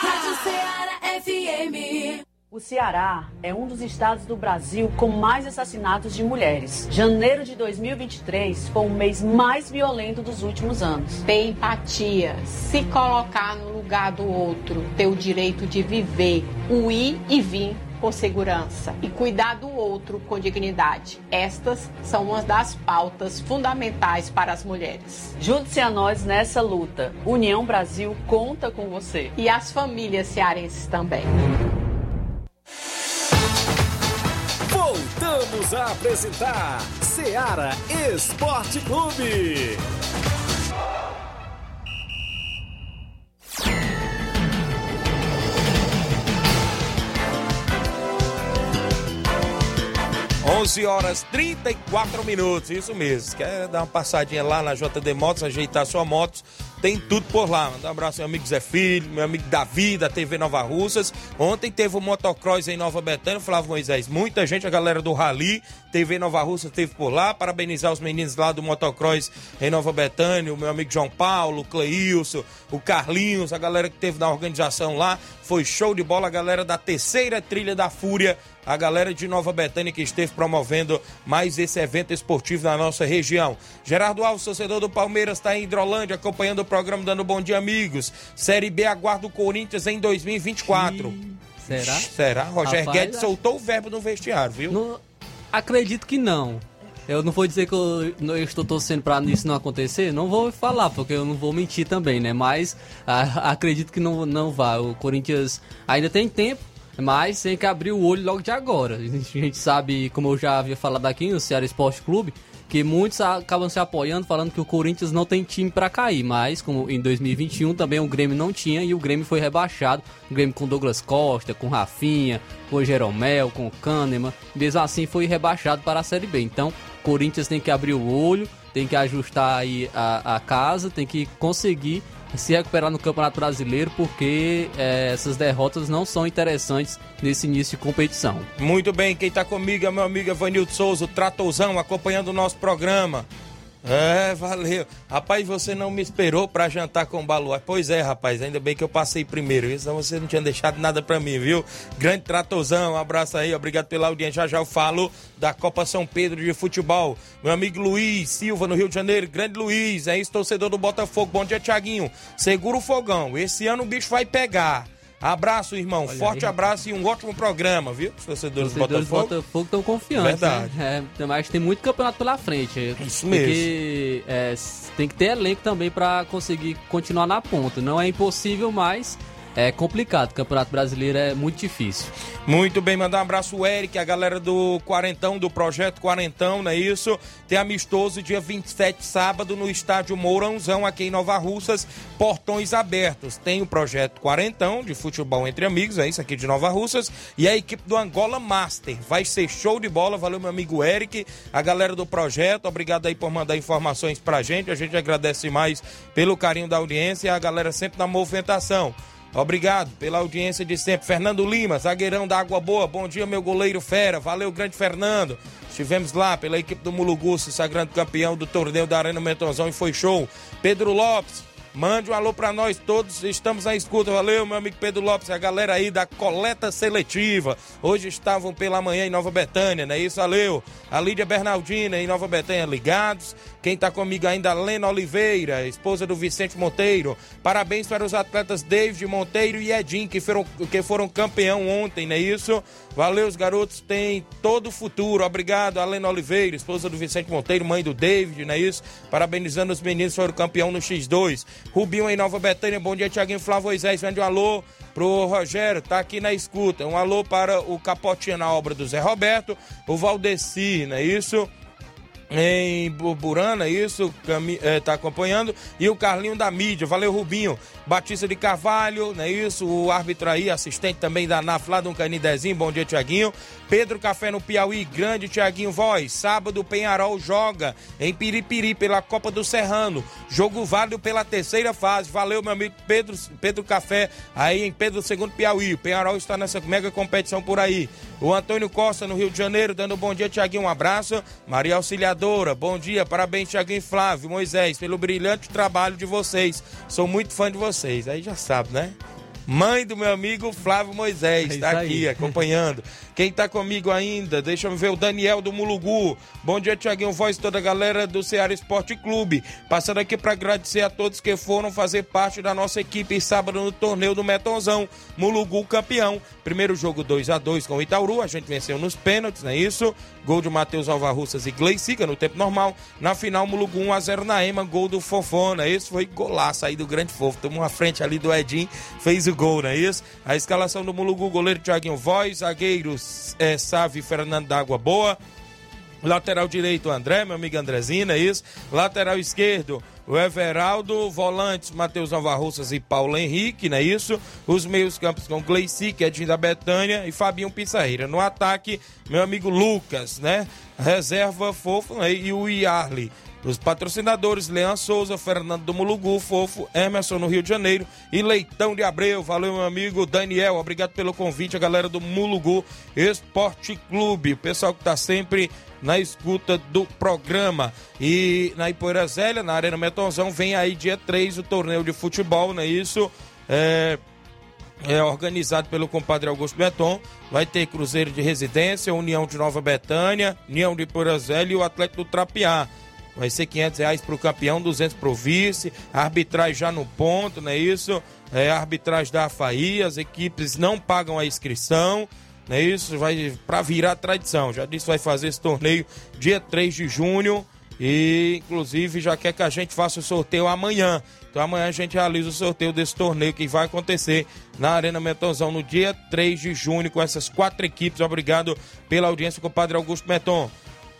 Rádio Ceará FM. O Ceará é um dos estados do Brasil com mais assassinatos de mulheres. Janeiro de 2023 foi o mês mais violento dos últimos anos. Ter empatia, se colocar no lugar do outro, ter o direito de viver, o ir e vir com segurança e cuidar do outro com dignidade. Estas são uma das pautas fundamentais para as mulheres. Junte-se a nós nessa luta. União Brasil conta com você. E as famílias cearenses também. Voltamos a apresentar Seara Esporte Clube. Onze horas 34 minutos, isso mesmo. Quer dar uma passadinha lá na JD Motos, ajeitar sua moto? Tem tudo por lá. Manda um abraço, meu amigo Zé Filho, meu amigo Davi, da TV Nova Russas. Ontem teve o motocross em Nova Betânia, Flávio Moisés. Muita gente, a galera do Rally, TV Nova Russa teve por lá. Parabenizar os meninos lá do motocross em Nova Betânia, o meu amigo João Paulo, o Cleilson, o Carlinhos, a galera que teve na organização lá. Foi show de bola, a galera da terceira trilha da Fúria a galera de Nova Betânia que esteve promovendo mais esse evento esportivo na nossa região. Gerardo Alves, torcedor do Palmeiras, está em Hidrolândia acompanhando o programa Dando Bom Dia Amigos. Série B aguarda o Corinthians em 2024. Será? Será? Roger Rapaz, Guedes soltou o verbo no vestiário, viu? Não- acredito que não. Eu não vou dizer que eu, eu estou torcendo para isso não acontecer, não vou falar, porque eu não vou mentir também, né? Mas ah, acredito que não, não vai. O Corinthians ainda tem tempo, mas tem que abrir o olho logo de agora. A gente sabe, como eu já havia falado aqui no Ceará Esporte Clube, que muitos acabam se apoiando, falando que o Corinthians não tem time para cair, mas como em 2021 também o Grêmio não tinha e o Grêmio foi rebaixado. O Grêmio com Douglas Costa, com Rafinha, com Jeromel, com Kahneman, mesmo assim foi rebaixado para a Série B. Então, o Corinthians tem que abrir o olho, tem que ajustar aí a, a casa, tem que conseguir se recuperar no Campeonato Brasileiro, porque eh, essas derrotas não são interessantes nesse início de competição. Muito bem, quem tá comigo é meu amigo Evanildo Souza, o Tratozão, acompanhando o nosso programa. É, valeu. Rapaz, você não me esperou pra jantar com o Baluar. Pois é, rapaz, ainda bem que eu passei primeiro, senão você não tinha deixado nada pra mim, viu? Grande Tratozão, um abraço aí, obrigado pela audiência. Já já eu falo da Copa São Pedro de Futebol. Meu amigo Luiz Silva, no Rio de Janeiro. Grande Luiz, é isso, torcedor do Botafogo. Bom dia, Tiaguinho. Segura o fogão, esse ano o bicho vai pegar. Abraço, irmão. Forte abraço e um ótimo programa, viu? Os torcedores, torcedores do Botafogo. Botafogo estão confiantes. Verdade. Né? É, mas tem muito campeonato pela frente. Isso Porque é, tem que ter elenco também para conseguir continuar na ponta. Não é impossível, mas é complicado. Campeonato brasileiro é muito difícil. Muito bem, mandar um abraço o Eric, a galera do Quarentão, do Projeto Quarentão, não é isso? Tem amistoso dia 27, sábado, no estádio Mourãozão, aqui em Nova Russas, portões abertos. Tem o Projeto Quarentão, de futebol entre amigos, é isso aqui de Nova Russas, e a equipe do Angola Master. Vai ser show de bola, valeu meu amigo Eric, a galera do Projeto, obrigado aí por mandar informações pra gente, a gente agradece mais pelo carinho da audiência e a galera sempre na movimentação. Obrigado pela audiência de sempre. Fernando Lima, zagueirão da Água Boa. Bom dia, meu goleiro fera. Valeu, grande Fernando. Estivemos lá pela equipe do Mulugu, se sagrando campeão do torneio da Arena Metonzão e foi show. Pedro Lopes, mande um alô pra nós todos. Estamos à escuta. Valeu, meu amigo Pedro Lopes, a galera aí da coleta seletiva. Hoje estavam pela manhã em Nova Betânia, não é isso? Valeu. A Lídia Bernardina em Nova Betânia ligados. Quem tá comigo ainda, Lena Oliveira, esposa do Vicente Monteiro. Parabéns para os atletas David Monteiro e Edinho, que foram, que foram campeão ontem, não é isso? Valeu, os garotos têm todo o futuro. Obrigado, Alena Oliveira, esposa do Vicente Monteiro, mãe do David, não é isso? Parabenizando os meninos, foram campeão no X2. Rubinho em Nova Betânia, bom dia, Tiaguinho Flávio Moisés, mande um alô pro Rogério, tá aqui na escuta. Um alô para o Capotinha na obra do Zé Roberto, o Valdeci, não é isso? Em Burana, isso, cami- eh, tá acompanhando. E o Carlinho da mídia, valeu Rubinho. Batista de Carvalho, não é isso? O árbitro aí, assistente também da NAF lá do Canidezinho, bom dia Tiaguinho. Pedro Café no Piauí, grande Tiaguinho Voz. Sábado Penharol joga em Piripiri pela Copa do Serrano. Jogo válido pela terceira fase. Valeu, meu amigo Pedro, Pedro Café, aí em Pedro II Piauí. O Penharol está nessa mega competição por aí. O Antônio Costa no Rio de Janeiro, dando um bom dia, Tiaguinho, um abraço. Maria Auxiliadora, bom dia, parabéns, Tiaguinho e Flávio, Moisés, pelo brilhante trabalho de vocês. Sou muito fã de vocês. Aí já sabe, né? Mãe do meu amigo Flávio Moisés, É tá aqui acompanhando. *laughs* Quem tá comigo ainda, deixa eu ver o Daniel do Mulugu. Bom dia, Tiaguinho Voz, toda a galera do Ceará Esporte Clube. Passando aqui para agradecer a todos que foram fazer parte da nossa equipe sábado no torneio do Metonzão. Mulugu campeão. Primeiro jogo 2 a 2 com o Itaúru, a gente venceu nos pênaltis, não é isso? Gol de Matheus Alvarruças e Gleicica no tempo normal. Na final, Mulugu 1 a 0 na EMA, gol do Fofona. Esse foi golaço aí do grande fofo. Tomou uma frente ali do Edinho, fez o gol, não é isso? A escalação do Mulugu, goleiro Thiaguinho Voz, zagueiros é, Sávio Fernando da Boa. Lateral direito, André, meu amigo Andrezinho, é isso. Lateral esquerdo, o Everaldo, volantes Matheus Novarrussas e Paulo Henrique, não é isso? Os meios campos com Gleici, que é de da Betânia, e Fabinho Pissarreira. No ataque, meu amigo Lucas, né? Reserva Fofo né? e o Iarli. Os patrocinadores Leão Souza, Fernando do Mulugu, Fofo, Emerson no Rio de Janeiro e Leitão de Abreu. Valeu, meu amigo Daniel. Obrigado pelo convite, a galera do Mulugu Esporte Clube. O pessoal que tá sempre na escuta do programa. E na Ipoeira Zélia, na Arena Metonzão, vem aí dia 3 o torneio de futebol, não é isso? É, é organizado pelo compadre Augusto Beton. Vai ter Cruzeiro de Residência, União de Nova Betânia, União de Ipoeira Zélia e o Atlético do Trapiá. Vai ser 500 reais para o campeão, 200 para o vice. Arbitragem já no ponto, não é isso? É arbitragem da AFAI, as equipes não pagam a inscrição. Não é isso? Vai para virar tradição. Já disse vai fazer esse torneio dia 3 de junho. E inclusive já quer que a gente faça o sorteio amanhã. Então amanhã a gente realiza o sorteio desse torneio que vai acontecer na Arena Metonzão no dia 3 de junho com essas quatro equipes. Obrigado pela audiência com o Padre Augusto Meton.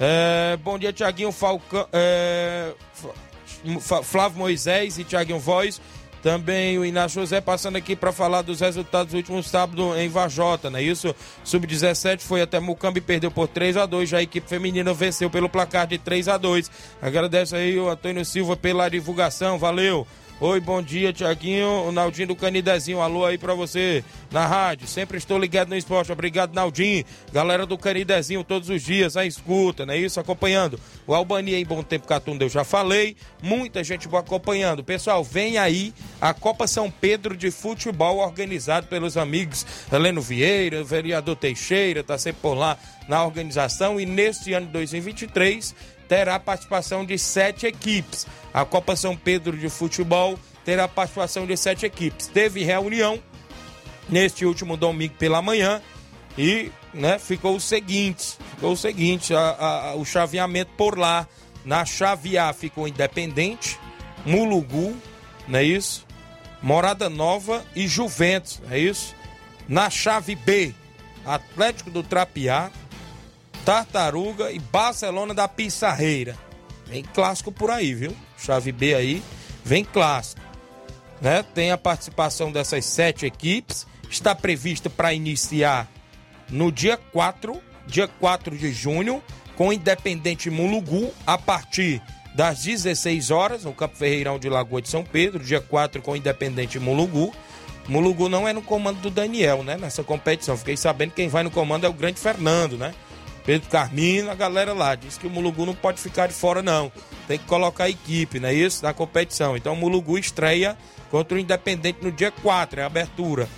É, bom dia, Tiaguinho Falcão. É, Flávio Moisés e Tiaguinho Voz. Também o Inácio José passando aqui para falar dos resultados do último sábado em Vajota, né? Isso, sub-17 foi até Mucambi e perdeu por 3 a 2 Já a equipe feminina venceu pelo placar de 3 a 2 Agradece aí o Antônio Silva pela divulgação, valeu. Oi, bom dia, Tiaguinho. O Naldinho do Canidezinho. Alô aí pra você na rádio. Sempre estou ligado no esporte. Obrigado, Naldinho. Galera do Canidezinho, todos os dias, a escuta, não é isso? Acompanhando. O Albania em Bom Tempo Catunda, eu já falei. Muita gente boa acompanhando. Pessoal, vem aí a Copa São Pedro de Futebol, organizado pelos amigos Heleno Vieira, vereador Teixeira, tá sempre por lá na organização. E neste ano de 2023 terá participação de sete equipes. A Copa São Pedro de Futebol terá participação de sete equipes. Teve reunião neste último domingo pela manhã e né, ficou o seguinte: ficou o seguinte, a, a, o chaveamento por lá. Na chave A ficou Independente, Mulugu, não é isso? Morada Nova e Juventus, é isso? Na chave B, Atlético do Trapiá, Tartaruga e Barcelona da Pissarreira. Vem clássico por aí, viu? Chave B aí, vem clássico. Né? Tem a participação dessas sete equipes. Está previsto para iniciar no dia 4, dia 4 de junho, com o Independente Mulugu, a partir das 16 horas, no Campo Ferreirão de Lagoa de São Pedro, dia 4 com o Independente Mulugu. Mulugu não é no comando do Daniel, né? Nessa competição. Fiquei sabendo que quem vai no comando é o grande Fernando, né? Pedro Carmino, a galera lá. Diz que o Mulugu não pode ficar de fora, não. Tem que colocar a equipe, não é isso? Na competição. Então o Mulugu estreia contra o Independente no dia 4, é a abertura.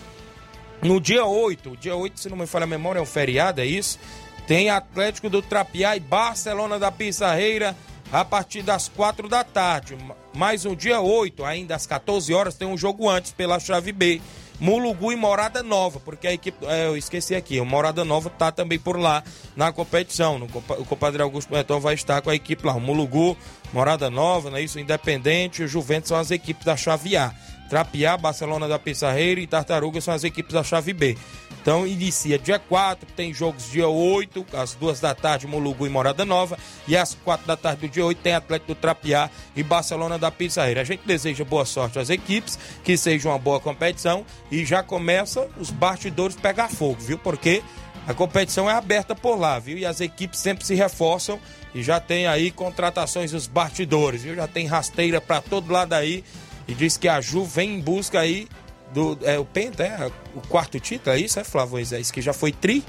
No dia 8, dia 8, se não me falha a memória, é um feriado, é isso? Tem Atlético do Trapiá e Barcelona da Pissarreira a partir das 4 da tarde. Mais um dia 8, ainda às 14 horas, tem um jogo antes pela chave B Mulugu e Morada Nova, porque a equipe, é, eu esqueci aqui, o Morada Nova tá também por lá na competição. No, o compadre Augusto Betão vai estar com a equipe lá, o Mulugu, Morada Nova, né, isso, Independente e Juventus são as equipes da chave A. Trapiá, Barcelona da Pissarreira e Tartaruga são as equipes da chave B. Então inicia dia 4, tem jogos dia 8, às 2 da tarde, Mulugu e Morada Nova. E às 4 da tarde do dia 8 tem Atlético do Trapiá e Barcelona da Pizarreira. A gente deseja boa sorte às equipes, que seja uma boa competição. E já começa os bastidores pegar fogo, viu? Porque a competição é aberta por lá, viu? E as equipes sempre se reforçam e já tem aí contratações dos bastidores, viu? Já tem rasteira para todo lado aí. E diz que a Ju vem em busca aí do. É o Penta, é? O quarto título, é isso, é, Flávio Moisés? Que já foi tri?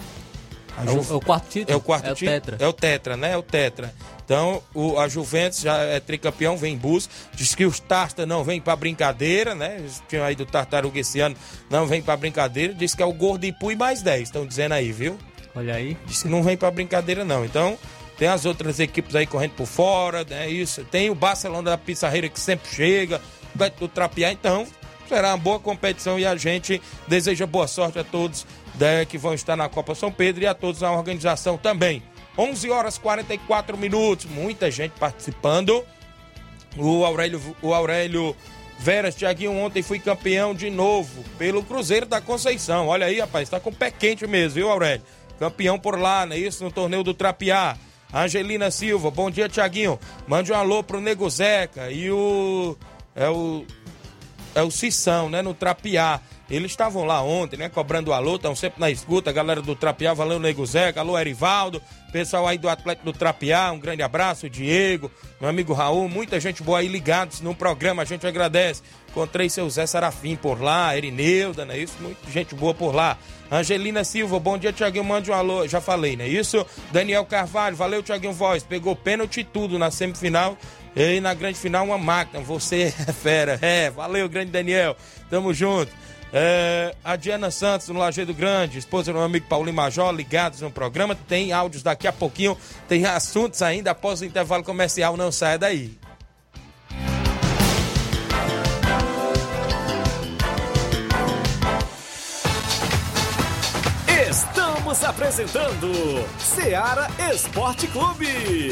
É o, é o, quarto título? É o quarto é título? O tetra. É o Tetra, né? É o Tetra. Então, o, a Juventus já é tricampeão, vem em busca. Diz que os Tarta não vem pra brincadeira, né? Tinha aí do Tartaruga esse ano, não vem pra brincadeira. Diz que é o Gordo e mais 10, estão dizendo aí, viu? Olha aí. Diz que não vem pra brincadeira, não. Então, tem as outras equipes aí correndo por fora, né? Isso. Tem o Barcelona da Pissarreira que sempre chega, do Trapiá, então será uma boa competição e a gente deseja boa sorte a todos né, que vão estar na Copa São Pedro e a todos na organização também. 11 horas 44 minutos, muita gente participando. O Aurélio, o Aurélio Veras, Tiaguinho, ontem fui campeão de novo pelo Cruzeiro da Conceição. Olha aí, rapaz, tá com pé quente mesmo, viu, Aurélio? Campeão por lá, não é isso? No torneio do Trapiá. Angelina Silva, bom dia, Tiaguinho. Mande um alô pro Nego Zeca e o. É o. É o Cissão, né? No Trapiá. Eles estavam lá ontem, né? Cobrando alô, estão sempre na escuta. Galera do Trapiá, valeu, Nego Zeca. Alô, Erivaldo. Pessoal aí do Atlético do Trapiá, um grande abraço. Diego, meu amigo Raul, muita gente boa aí ligados no programa. A gente agradece. Encontrei seu Zé Sarafim por lá, Erineuda, não é isso? Muita gente boa por lá. Angelina Silva, bom dia, Tiaguinho. Mande um alô. Já falei, não é isso? Daniel Carvalho, valeu, Tiaguinho Voz. Pegou pênalti tudo na semifinal. E na grande final, uma máquina. Você é fera. É, valeu, grande Daniel. Tamo junto. É, a Diana Santos, no Lajeado Grande, esposa do meu amigo Paulinho Major, ligados no programa. Tem áudios daqui a pouquinho, tem assuntos ainda após o intervalo comercial. Não saia daí. Estamos apresentando Seara Esporte Clube.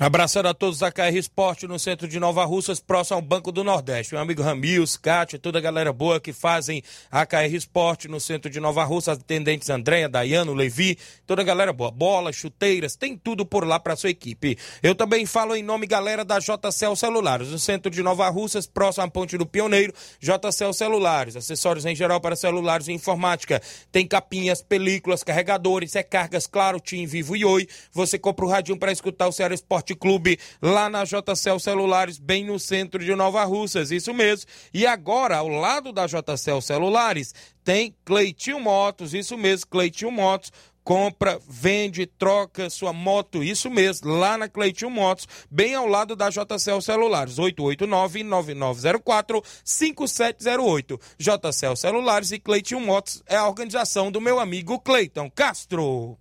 Abraçando a todos da KR Esporte no centro de Nova Russas, próximo ao Banco do Nordeste. Meu amigo Ramils, Kátia, toda a galera boa que fazem a KR Esporte no centro de Nova Russas, atendentes Andréia, Dayano, Levi, toda a galera boa. Bolas, chuteiras, tem tudo por lá para sua equipe. Eu também falo em nome, galera, da JCL Celulares, no centro de Nova Russas, próximo à Ponte do Pioneiro, JCL Celulares, acessórios em geral para celulares e informática. Tem capinhas, películas, carregadores, recargas, claro, Tim, Vivo e Oi. Você compra o radinho para escutar o Ceará Esporte Clube lá na JCL Celulares, bem no centro de Nova Russas, isso mesmo. E agora, ao lado da JCL Celulares, tem Cleitinho Motos, isso mesmo, Cleitinho Motos, compra, vende, troca sua moto, isso mesmo, lá na Cleitinho Motos, bem ao lado da JCL Celulares, 889-9904-5708. JCL Celulares e Cleitinho Motos é a organização do meu amigo Cleiton Castro.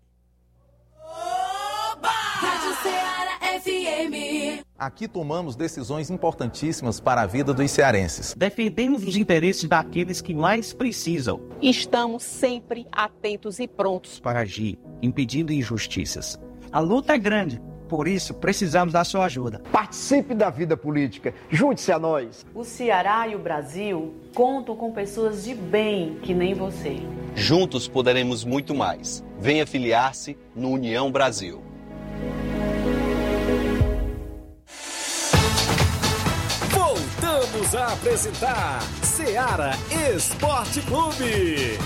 FM. Aqui tomamos decisões importantíssimas para a vida dos cearenses. Defendemos os interesses daqueles que mais precisam. Estamos sempre atentos e prontos para agir, impedindo injustiças. A luta é grande, por isso precisamos da sua ajuda. Participe da vida política, junte-se a nós. O Ceará e o Brasil contam com pessoas de bem que nem você. Juntos poderemos muito mais. Venha filiar-se no União Brasil. Voltamos a apresentar Seara Esporte Clube.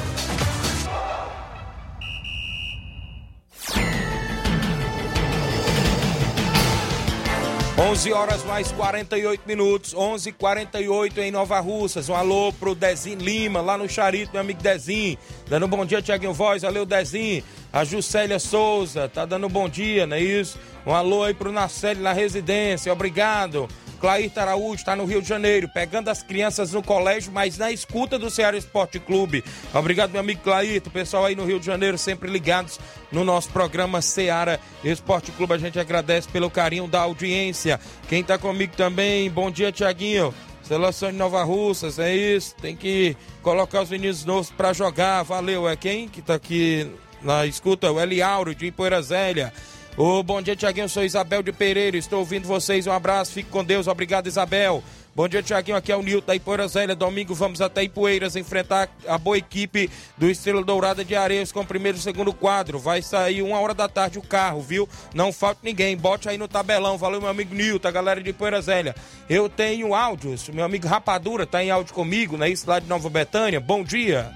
11 horas mais 48 minutos, 11:48 em Nova Russas. Um alô pro Dezim Lima, lá no Charito, meu amigo Dezim. Dando um bom dia, Tiaguinho Voz. Valeu, Dezim. A Juscelia Souza, tá dando um bom dia, não é isso? Um alô aí pro Nacelle na residência, obrigado. Clair Araújo está no Rio de Janeiro, pegando as crianças no colégio, mas na escuta do Ceará Esporte Clube. Obrigado, meu amigo Clair, pessoal aí no Rio de Janeiro, sempre ligados no nosso programa Ceará Esporte Clube. A gente agradece pelo carinho da audiência. Quem está comigo também, bom dia, Tiaguinho. Seleção de Nova Russas, é isso. Tem que colocar os meninos novos para jogar. Valeu, é quem que tá aqui na escuta? O Eliauro de Poeira Zélia. Ô, bom dia, Tiaguinho. Sou Isabel de Pereira. Estou ouvindo vocês. Um abraço. Fique com Deus. Obrigado, Isabel. Bom dia, Tiaguinho. Aqui é o Nilton da Ipoeira Zélia. Domingo vamos até Ipueiras enfrentar a boa equipe do Estrela Dourada de Areias com o primeiro e segundo quadro. Vai sair uma hora da tarde o carro, viu? Não falta ninguém. Bote aí no tabelão. Valeu, meu amigo Nilton, a galera de Ipoeira Zélia. Eu tenho áudios. Meu amigo Rapadura tá em áudio comigo, né? Isso lá de Nova Betânia. Bom dia.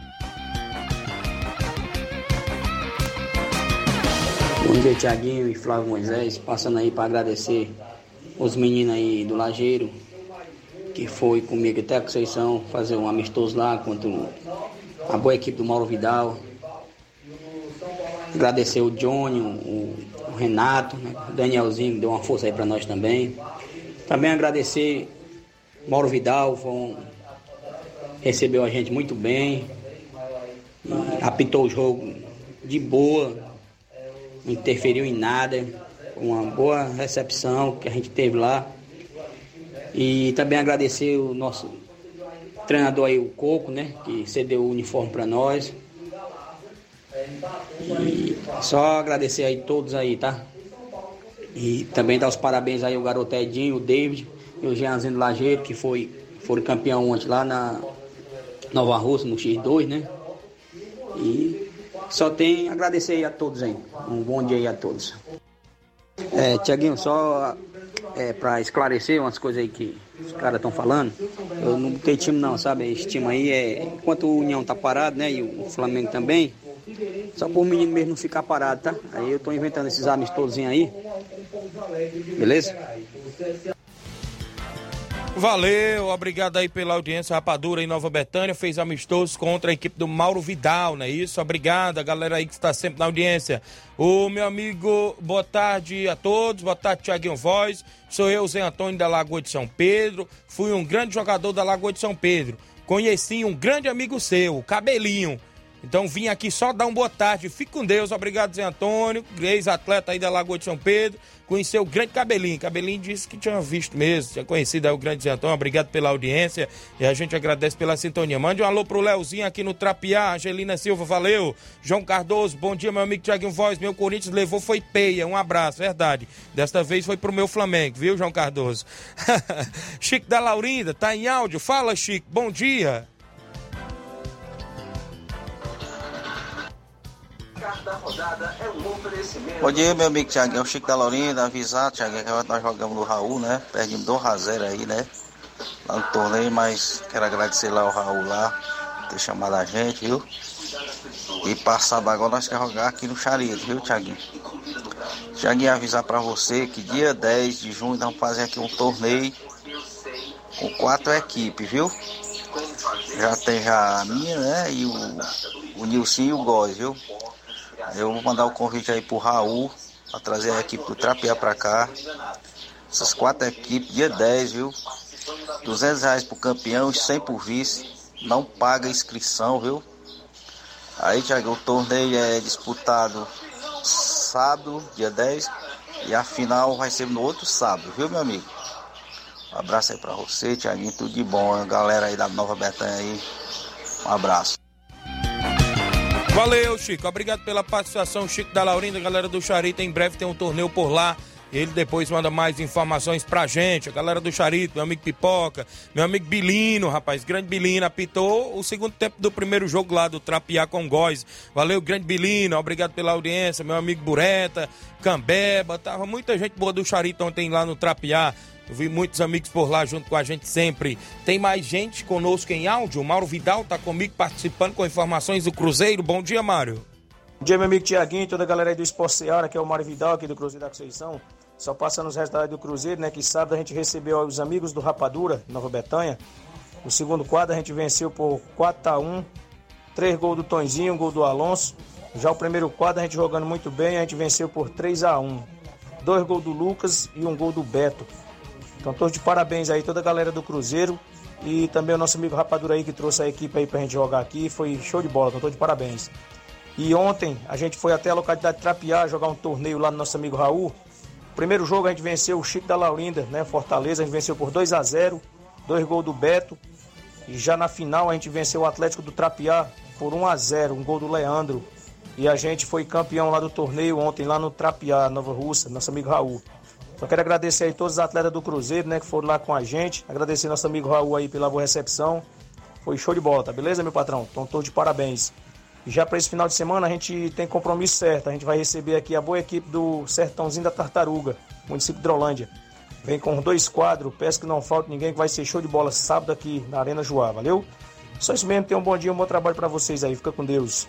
Bom dia, Tiaguinho e Flávio Moisés. Passando aí para agradecer os meninos aí do Lajeiro, que foi comigo até a Conceição fazer um amistoso lá contra a boa equipe do Mauro Vidal. Agradecer o Johnny, o, Renato, né? o Danielzinho, que deu uma força aí para nós também. Também agradecer Mauro Vidal, um, recebeu a gente muito bem, apitou o jogo de boa, não interferiu em nada, uma boa recepção que a gente teve lá. E também agradecer o nosso treinador aí, o Coco, né, que cedeu o uniforme para nós. E só agradecer aí todos aí, tá? E também dar os parabéns aí ao garoto Edinho, o David e o Jeanzinho do Lajeiro, que foi, foram campeão ontem lá na Nova Rússia, no X2, né? E só tem agradecer aí a todos aí. Um bom dia aí a todos. É, Tiaguinho, só é, para esclarecer umas coisas aí que os caras estão falando, eu não tenho time não, sabe? Esse time aí é. Enquanto o União tá parado, né? E o Flamengo também, só por o menino mesmo não ficar parado, tá? Aí eu tô inventando esses amistosos aí. Beleza? Valeu, obrigado aí pela audiência. Rapadura em Nova Betânia fez amistoso contra a equipe do Mauro Vidal, não é isso? Obrigado, a galera aí que está sempre na audiência. O meu amigo, boa tarde a todos, boa tarde, Tiaguinho Voz. Sou eu, Zé Antônio da Lagoa de São Pedro. Fui um grande jogador da Lagoa de São Pedro. Conheci um grande amigo seu, Cabelinho. Então vim aqui só dar uma boa tarde. Fique com Deus. Obrigado, Zé Antônio, ex-atleta aí da Lagoa de São Pedro. Conheceu o grande Cabelinho. Cabelinho disse que tinha visto mesmo, tinha conhecido aí o grande Zé Antônio. Obrigado pela audiência e a gente agradece pela sintonia. Mande um alô pro Leozinho aqui no Trapiá. Angelina Silva, valeu. João Cardoso, bom dia, meu amigo Tiaguinho Voz. Meu Corinthians levou foi peia. Um abraço, verdade. Desta vez foi pro meu Flamengo, viu, João Cardoso? *laughs* Chico da Laurinda, tá em áudio. Fala, Chico. Bom dia. Bom dia, meu amigo Thiaguinho, é o Chico da Laurinda, avisar, Thiaguinho, que nós jogamos no Raul, né? Perdemos 2 a 0 aí, né? Lá no torneio, mas quero agradecer lá ao Raul lá, ter chamado a gente, viu? E passado agora nós queremos jogar aqui no Charito, viu, Thiaguinho? Thiaguinho, avisar pra você que dia 10 de junho nós vamos fazer aqui um torneio com quatro equipes, viu? Já tem já a minha, né? E o, o e o Góis, viu? Eu vou mandar o convite aí pro Raul para trazer a equipe do Trapear para cá. Essas quatro equipes, dia 10, viu? 200 reais pro campeão e 100 pro vice. Não paga inscrição, viu? Aí, Thiago, o torneio é disputado sábado, dia 10. E a final vai ser no outro sábado, viu, meu amigo? Um abraço aí pra você, Thiaguinho. Tudo de bom. A galera aí da Nova Betânia aí. Um abraço. Valeu, Chico. Obrigado pela participação, Chico da Laurinda, galera do Charito. Em breve tem um torneio por lá. Ele depois manda mais informações pra gente. A galera do Charito, meu amigo Pipoca, meu amigo Bilino, rapaz, grande Bilino, apitou o segundo tempo do primeiro jogo lá do Trapiá com Góis. Valeu, grande Bilino, obrigado pela audiência. Meu amigo Bureta, Cambeba, tava muita gente boa do Charito ontem lá no Trapiá. Eu vi muitos amigos por lá junto com a gente sempre. Tem mais gente conosco em áudio. Mauro Vidal tá comigo participando com informações do Cruzeiro. Bom dia, Mário. Bom dia, meu amigo Tiaguinho, toda a galera aí do Esporte Seara, que é o Mário Vidal aqui do Cruzeiro da Conceição. Só passando os resultados do Cruzeiro, né? Que sábado a gente recebeu os amigos do Rapadura, Nova Betânia. No segundo quadro a gente venceu por 4 a 1 Três gols do Tonzinho, um gol do Alonso. Já o primeiro quadro a gente jogando muito bem, a gente venceu por 3 a 1 Dois gols do Lucas e um gol do Beto. Então, todos de parabéns aí, toda a galera do Cruzeiro e também o nosso amigo Rapadura aí que trouxe a equipe aí pra gente jogar aqui. Foi show de bola, então, todos de parabéns. E ontem a gente foi até a localidade de Trapiá jogar um torneio lá no nosso amigo Raul. Primeiro jogo a gente venceu o Chico da Laurinda, né? Fortaleza, a gente venceu por 2 a 0 dois gols do Beto. E já na final a gente venceu o Atlético do Trapiá por 1 a 0 um gol do Leandro. E a gente foi campeão lá do torneio ontem, lá no Trapiá, Nova Russa, nosso amigo Raul. Só quero agradecer aí todos os atletas do Cruzeiro, né, que foram lá com a gente. Agradecer nosso amigo Raul aí pela boa recepção. Foi show de bola, tá beleza, meu patrão? Então, todos de parabéns. Já para esse final de semana a gente tem compromisso certo. A gente vai receber aqui a boa equipe do Sertãozinho da Tartaruga, município de Drolândia. Vem com dois quadros, peço que não falte ninguém, que vai ser show de bola sábado aqui na Arena Joá, valeu? Só isso mesmo, tenham um bom dia, um bom trabalho para vocês aí. Fica com Deus.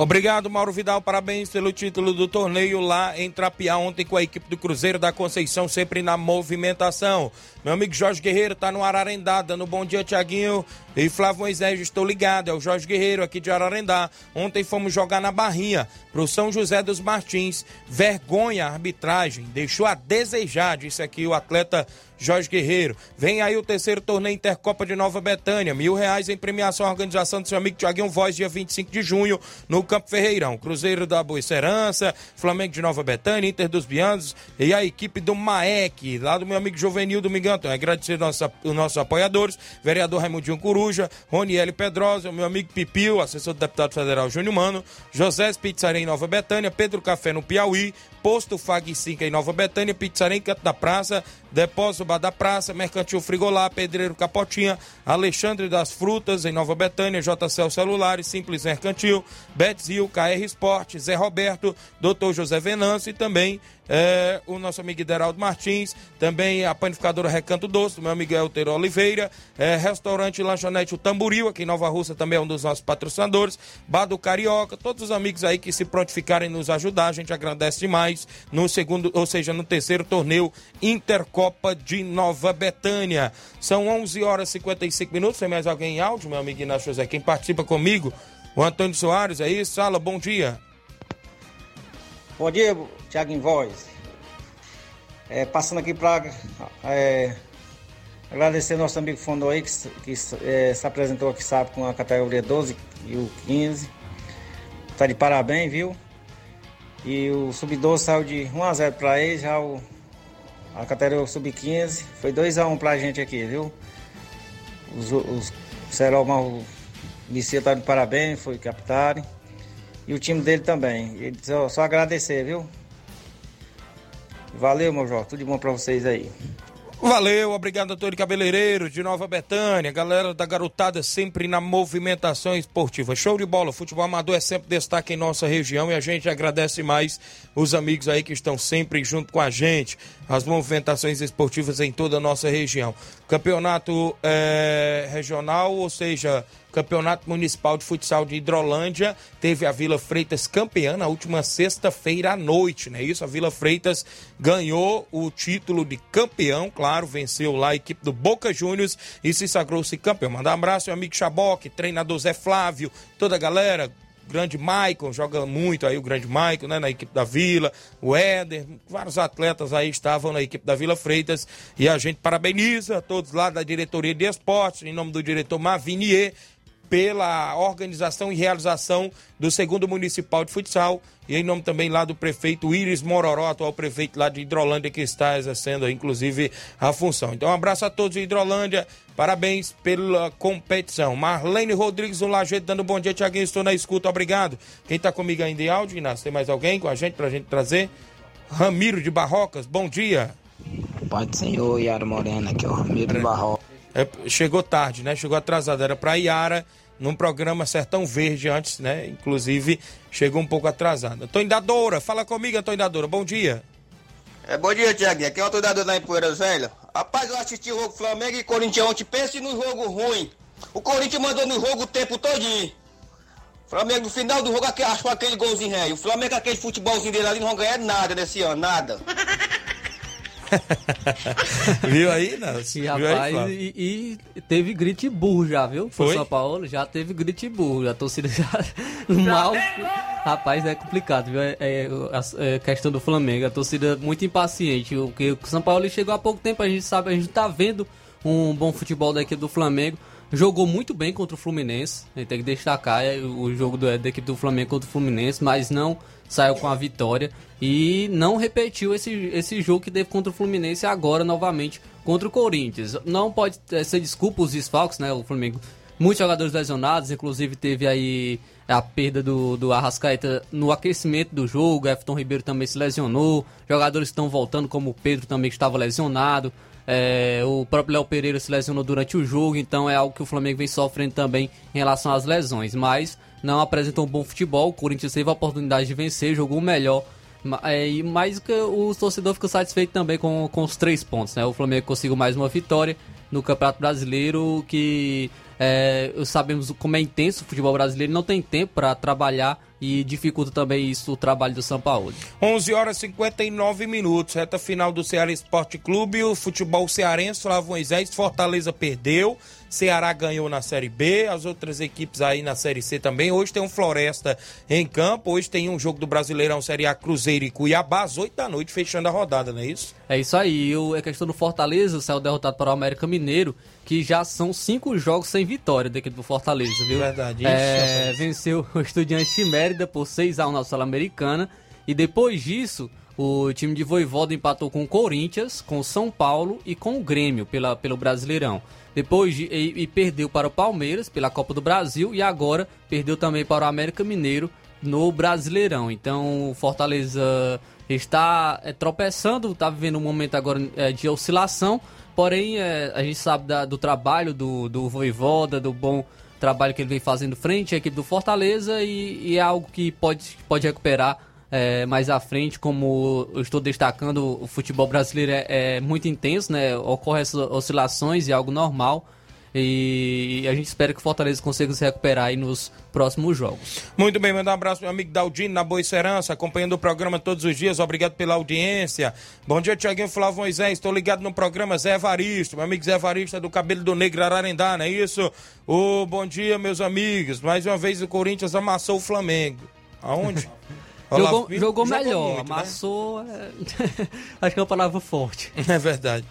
Obrigado, Mauro Vidal. Parabéns pelo título do torneio lá em Trapiá ontem com a equipe do Cruzeiro da Conceição, sempre na movimentação. Meu amigo Jorge Guerreiro tá no Ararendá, dando bom dia, Tiaguinho e Flávio Moisés. Estou ligado, é o Jorge Guerreiro aqui de Ararendá. Ontem fomos jogar na Barrinha pro São José dos Martins. Vergonha a arbitragem, deixou a desejar, disse aqui o atleta Jorge Guerreiro. Vem aí o terceiro torneio Intercopa de Nova Betânia. Mil reais em premiação à organização do seu amigo Tiaguinho Voz, dia 25 de junho, no Campo Ferreirão. Cruzeiro da Boa Serança, Flamengo de Nova Betânia, Inter dos Bianos e a equipe do Maek, lá do meu amigo Juvenil do Migão. Então, agradecer nossa, os nossos apoiadores, vereador Raimundinho Coruja, Roniele Pedrosa, meu amigo Pipil, assessor do deputado federal Júnior Mano, José Pizzaria Nova Betânia, Pedro Café no Piauí, Posto Fag 5 em Nova Betânia, Pizzaria em Canto da Praça, Depósito Bar da Praça, Mercantil Frigolá, Pedreiro Capotinha, Alexandre das Frutas em Nova Betânia, JCL Celulares, Simples Mercantil, Betzil, KR Esporte, Zé Roberto, Dr. José Venâncio e também é, o nosso amigo Ideraldo Martins, também a panificadora Recanto Doce, meu amigo Elteiro Oliveira, é, restaurante Lanchonete O Tamboril, aqui em Nova Rússia também é um dos nossos patrocinadores, Bar do Carioca, todos os amigos aí que se prontificarem nos ajudar, a gente agradece demais no segundo, ou seja, no terceiro torneio Intercopa de Nova Betânia. São 11 horas e 55 minutos, tem mais alguém em áudio, meu amigo Inácio José, quem participa comigo? O Antônio Soares, é isso? Fala, bom dia. Bom dia, Thiago em Voz. É, passando aqui para é, agradecer nosso amigo Fondo aí, que, que é, se apresentou aqui, sabe, com a categoria 12 e o 15. Tá de parabéns, viu? E o Sub-12 saiu de 1x0 para ele, já o, a categoria Sub-15 foi 2x1 pra gente aqui, viu? Os, os Serol o Licia tá de parabéns, foi capitão. E o time dele também. Ele só, só agradecer, viu? Valeu, meu Jorge. Tudo de bom pra vocês aí. Valeu, obrigado, Antônio Cabeleireiro, de Nova Betânia, galera da garotada sempre na movimentação esportiva. Show de bola, futebol amador é sempre destaque em nossa região e a gente agradece mais os amigos aí que estão sempre junto com a gente, as movimentações esportivas em toda a nossa região. Campeonato é, regional, ou seja, Campeonato Municipal de Futsal de Hidrolândia teve a Vila Freitas campeã na última sexta-feira à noite, né? Isso, a Vila Freitas ganhou o título de campeão, claro, venceu lá a equipe do Boca Juniors e se sagrou-se campeão. Manda um abraço, meu amigo Chaboque, treinador Zé Flávio, toda a galera, grande Maicon, joga muito aí o grande Maicon, né, na equipe da Vila, o Éder, vários atletas aí estavam na equipe da Vila Freitas e a gente parabeniza todos lá da diretoria de esportes, em nome do diretor Mavinier, pela organização e realização do segundo municipal de futsal e em nome também lá do prefeito Iris Mororó, atual prefeito lá de Hidrolândia que está exercendo inclusive a função. Então um abraço a todos de Hidrolândia, parabéns pela competição. Marlene Rodrigues do Lajeito dando bom dia, Tiaguinho, estou na escuta, obrigado. Quem está comigo ainda em áudio, Inácio, tem mais alguém com a gente pra gente trazer? Ramiro de Barrocas, bom dia. Pai do Senhor, Yara Morena, aqui é o Ramiro de Barrocas. É, chegou tarde, né? Chegou atrasado. Era para Iara num programa Sertão Verde antes, né? Inclusive, chegou um pouco atrasado. Antônio Dadora, fala comigo, Antônio Dadora. Bom dia. É, bom dia, Tiaguinho. Aqui é o Antônio Dadora lá em Poeiras Velha. Rapaz, eu assisti o jogo Flamengo e Corinthians ontem. Pense no jogo ruim. O Corinthians mandou no jogo o tempo todinho. Flamengo, no final do jogo, achou aquele golzinho rei. O Flamengo, aquele futebolzinho dele ali, não vai ganhar nada nesse ano, nada. *laughs* viu aí, não? Sim, rapaz, aí, e, e, teve grito e burro já, viu? Foi? São Paulo já teve grito e burro. A torcida já. *laughs* mal. Rapaz, é complicado, viu? É, é, é, questão do Flamengo. A torcida muito impaciente. Porque o São Paulo chegou há pouco tempo, a gente sabe, a gente tá vendo um bom futebol da equipe do Flamengo. Jogou muito bem contra o Fluminense. A gente tem que destacar é, o jogo do, da equipe do Flamengo contra o Fluminense, mas não saiu com a vitória e não repetiu esse, esse jogo que teve contra o Fluminense agora novamente contra o Corinthians. Não pode ser desculpa os desfalques, né? O Flamengo, muitos jogadores lesionados, inclusive teve aí a perda do, do Arrascaeta no aquecimento do jogo, Everton Ribeiro também se lesionou, jogadores estão voltando, como o Pedro também que estava lesionado. É, o próprio Léo Pereira se lesionou durante o jogo, então é algo que o Flamengo vem sofrendo também em relação às lesões. Mas não apresentou um bom futebol. O Corinthians teve a oportunidade de vencer, jogou melhor. É, mas o torcedor ficou satisfeito também com, com os três pontos. Né? O Flamengo conseguiu mais uma vitória no Campeonato Brasileiro que É, sabemos como é intenso o futebol brasileiro, não tem tempo para trabalhar e dificulta também isso o trabalho do São Paulo. 11 horas e 59 minutos, reta final do Ceará Esporte Clube, o futebol cearense, Flávio Moisés, Fortaleza perdeu, Ceará ganhou na Série B, as outras equipes aí na Série C também. Hoje tem um Floresta em campo, hoje tem um jogo do Brasileirão Série A Cruzeiro e Cuiabá, às 8 da noite, fechando a rodada, não é isso? É isso aí, o, a questão do Fortaleza, saiu derrotado para o América Mineiro, que já são cinco jogos sem vitória da equipe do Fortaleza, viu? Verdade, é, venceu o Estudiante de Mérida por 6x1 na Sul-Americana, e depois disso, o time de Voivoda empatou com o Corinthians, com o São Paulo e com o Grêmio pela, pelo Brasileirão. Depois de, e, e, perdeu para o Palmeiras pela Copa do Brasil e agora perdeu também para o América Mineiro no Brasileirão. Então o Fortaleza está é, tropeçando, está vivendo um momento agora é, de oscilação, porém é, a gente sabe da, do trabalho do, do Voivoda, do bom trabalho que ele vem fazendo frente à equipe do Fortaleza e, e é algo que pode, pode recuperar é, mais à frente, como eu estou destacando, o futebol brasileiro é, é muito intenso, né? Ocorrem essas oscilações e é algo normal. E a gente espera que o Fortaleza consiga se recuperar aí nos próximos jogos. Muito bem, mandar um abraço meu amigo Daldino na Boa Esperança, acompanhando o programa todos os dias. Obrigado pela audiência. Bom dia, Tiaguinho Flávio Moisés. Estou ligado no programa Zé Evaristo. Meu amigo Zé Evaristo é do Cabelo do Negro Ararendá, não é isso? Oh, bom dia, meus amigos. Mais uma vez o Corinthians amassou o Flamengo. Aonde? *laughs* Jogou, jogou melhor, muito, né? amassou. Né? *laughs* Acho que é uma palavra forte. É verdade.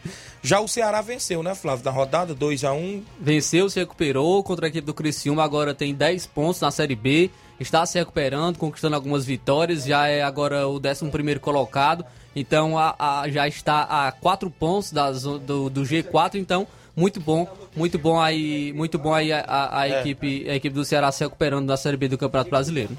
Já o Ceará venceu, né, Flávio? Na rodada 2 a 1 um. Venceu, se recuperou contra a equipe do Criciúma, agora tem 10 pontos na Série B. Está se recuperando, conquistando algumas vitórias, já é agora o 11 colocado. Então a, a, já está a 4 pontos das, do, do G4, então muito bom, muito bom aí, muito bom aí a, a, a é. equipe, a equipe do Ceará se recuperando da Série B do Campeonato Brasileiro.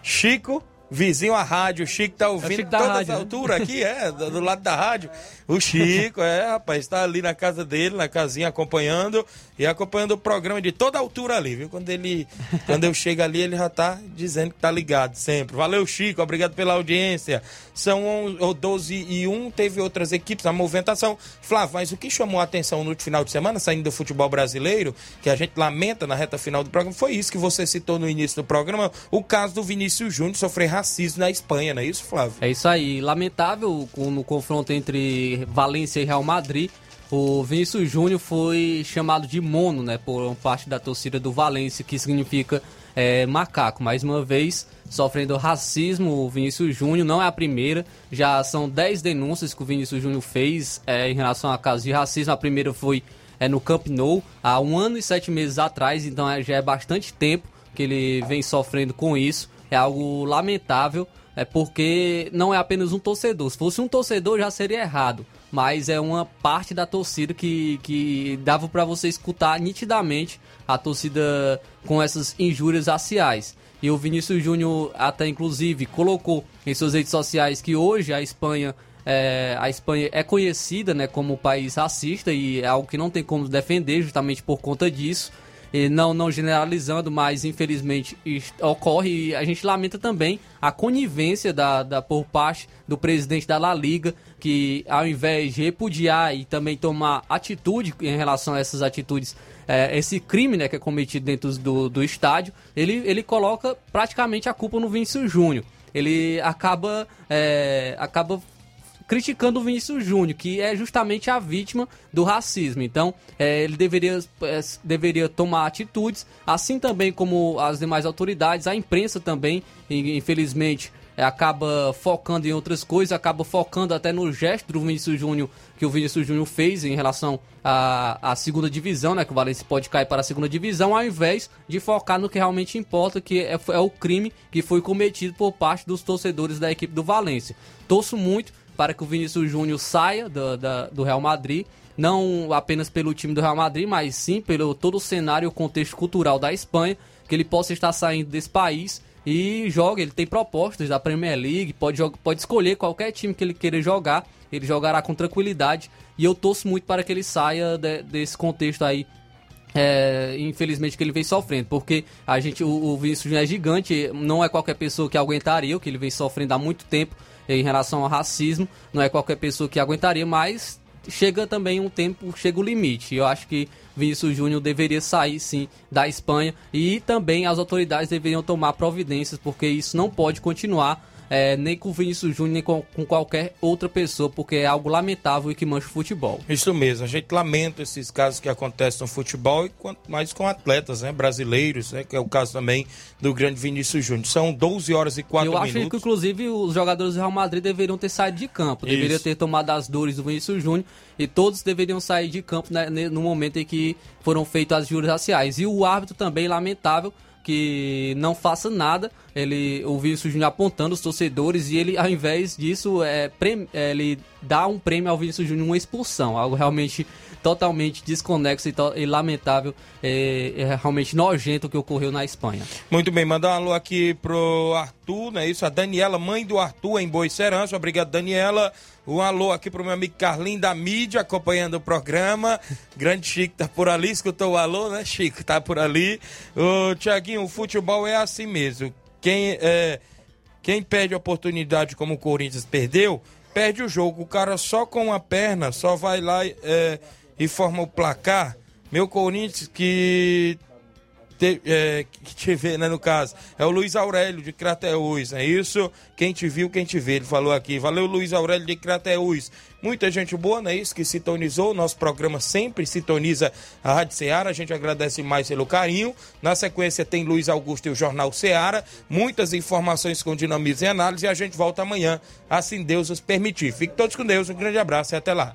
Chico vizinho à rádio. O Chico tá ouvindo Chico todas as alturas aqui, é, *laughs* do lado da rádio. O Chico, é, rapaz, está ali na casa dele, na casinha, acompanhando e acompanhando o programa de toda altura ali, viu? Quando ele, quando eu chego ali, ele já tá dizendo que tá ligado sempre. Valeu, Chico, obrigado pela audiência. São 12 e 1, teve outras equipes, a movimentação. Flávio, mas o que chamou a atenção no final de semana, saindo do futebol brasileiro, que a gente lamenta na reta final do programa, foi isso que você citou no início do programa, o caso do Vinícius Júnior sofrer racismo na Espanha, não é isso, Flávio? É isso aí. Lamentável no confronto entre Valência e Real Madrid. O Vinícius Júnior foi chamado de mono, né, por parte da torcida do Valência, que significa é, macaco. Mais uma vez, sofrendo racismo, o Vinícius Júnior não é a primeira. Já são 10 denúncias que o Vinícius Júnior fez é, em relação a casos de racismo. A primeira foi é, no Camp Nou, há um ano e sete meses atrás, então é, já é bastante tempo que ele vem sofrendo com isso. É algo lamentável, é porque não é apenas um torcedor. Se fosse um torcedor já seria errado mas é uma parte da torcida que, que dava para você escutar nitidamente a torcida com essas injúrias raciais. E o Vinícius Júnior até inclusive colocou em suas redes sociais que hoje a Espanha é, a Espanha é conhecida né, como país racista e é algo que não tem como defender justamente por conta disso. E não, não generalizando, mas infelizmente ocorre e a gente lamenta também a conivência da, da, por parte do presidente da La Liga, que ao invés de repudiar e também tomar atitude em relação a essas atitudes, é, esse crime né, que é cometido dentro do, do estádio, ele, ele coloca praticamente a culpa no Vinícius Júnior. Ele acaba, é, acaba criticando o Vinícius Júnior, que é justamente a vítima do racismo. Então, é, ele deveria, é, deveria tomar atitudes, assim também como as demais autoridades, a imprensa também, infelizmente, é, acaba focando em outras coisas, acaba focando até no gesto do Vinícius Júnior que o Vinícius Júnior fez em relação à, à segunda divisão, né? Que o Valencia pode cair para a segunda divisão, ao invés de focar no que realmente importa, que é, é o crime que foi cometido por parte dos torcedores da equipe do Valência. Torço muito para que o Vinícius Júnior saia do, da, do Real Madrid, não apenas pelo time do Real Madrid, mas sim pelo todo o cenário e o contexto cultural da Espanha, que ele possa estar saindo desse país e joga. Ele tem propostas da Premier League, pode, pode escolher qualquer time que ele queira jogar, ele jogará com tranquilidade e eu torço muito para que ele saia de, desse contexto aí é, infelizmente que ele vem sofrendo, porque a gente, o, o Vinícius é gigante, não é qualquer pessoa que aguentaria o que ele vem sofrendo há muito tempo em relação ao racismo. Não é qualquer pessoa que aguentaria, mas chega também um tempo, chega o limite. Eu acho que Vinícius Júnior deveria sair sim da Espanha e também as autoridades deveriam tomar providências, porque isso não pode continuar é, nem com o Vinícius Júnior, nem com, com, qualquer outra pessoa, porque é algo lamentável e que mancha o futebol. Isso mesmo, a gente lamenta esses casos que acontecem no futebol e quanto mais com atletas né, brasileiros, né, que é o caso também do grande Vinícius Júnior. São 12 horas e 4 Eu minutos. acho que, inclusive, os jogadores do Real Madrid deveriam ter saído de campo, deveriam Isso. ter tomado as dores do Vinícius Júnior e todos deveriam sair de campo né, no momento em que foram feitas as juras raciais. E o árbitro também, lamentável, que não faça nada, ele o Vinícius Júnior apontando os torcedores e ele, ao invés disso, é, prêmio- é, ele dá um prêmio ao Vinícius Júnior, uma expulsão, algo realmente totalmente desconexo e, to- e lamentável, é, é realmente nojento que ocorreu na Espanha. Muito bem, mandar um alô aqui pro Arthur, não é isso? A Daniela, mãe do Arthur, em Boicerança. Obrigado, Daniela. Um alô aqui pro meu amigo Carlinho da mídia, acompanhando o programa. Grande Chico tá por ali, escutou o alô, né, Chico? Tá por ali. Ô, Tiaguinho, o futebol é assim mesmo. Quem, é, quem perde oportunidade como o Corinthians perdeu, perde o jogo. O cara só com uma perna, só vai lá é, e forma o placar. Meu Corinthians que te, é, que te vê, né, no caso. É o Luiz Aurélio de Crateús, é isso? Quem te viu, quem te vê, ele falou aqui. Valeu, Luiz Aurélio de Crateús. Muita gente boa, não é isso? Que sintonizou. Nosso programa sempre sintoniza a Rádio Ceará. A gente agradece mais pelo carinho. Na sequência tem Luiz Augusto e o Jornal Ceará. Muitas informações com dinamismo e análise. E a gente volta amanhã, assim Deus os permitir. Fiquem todos com Deus. Um grande abraço e até lá.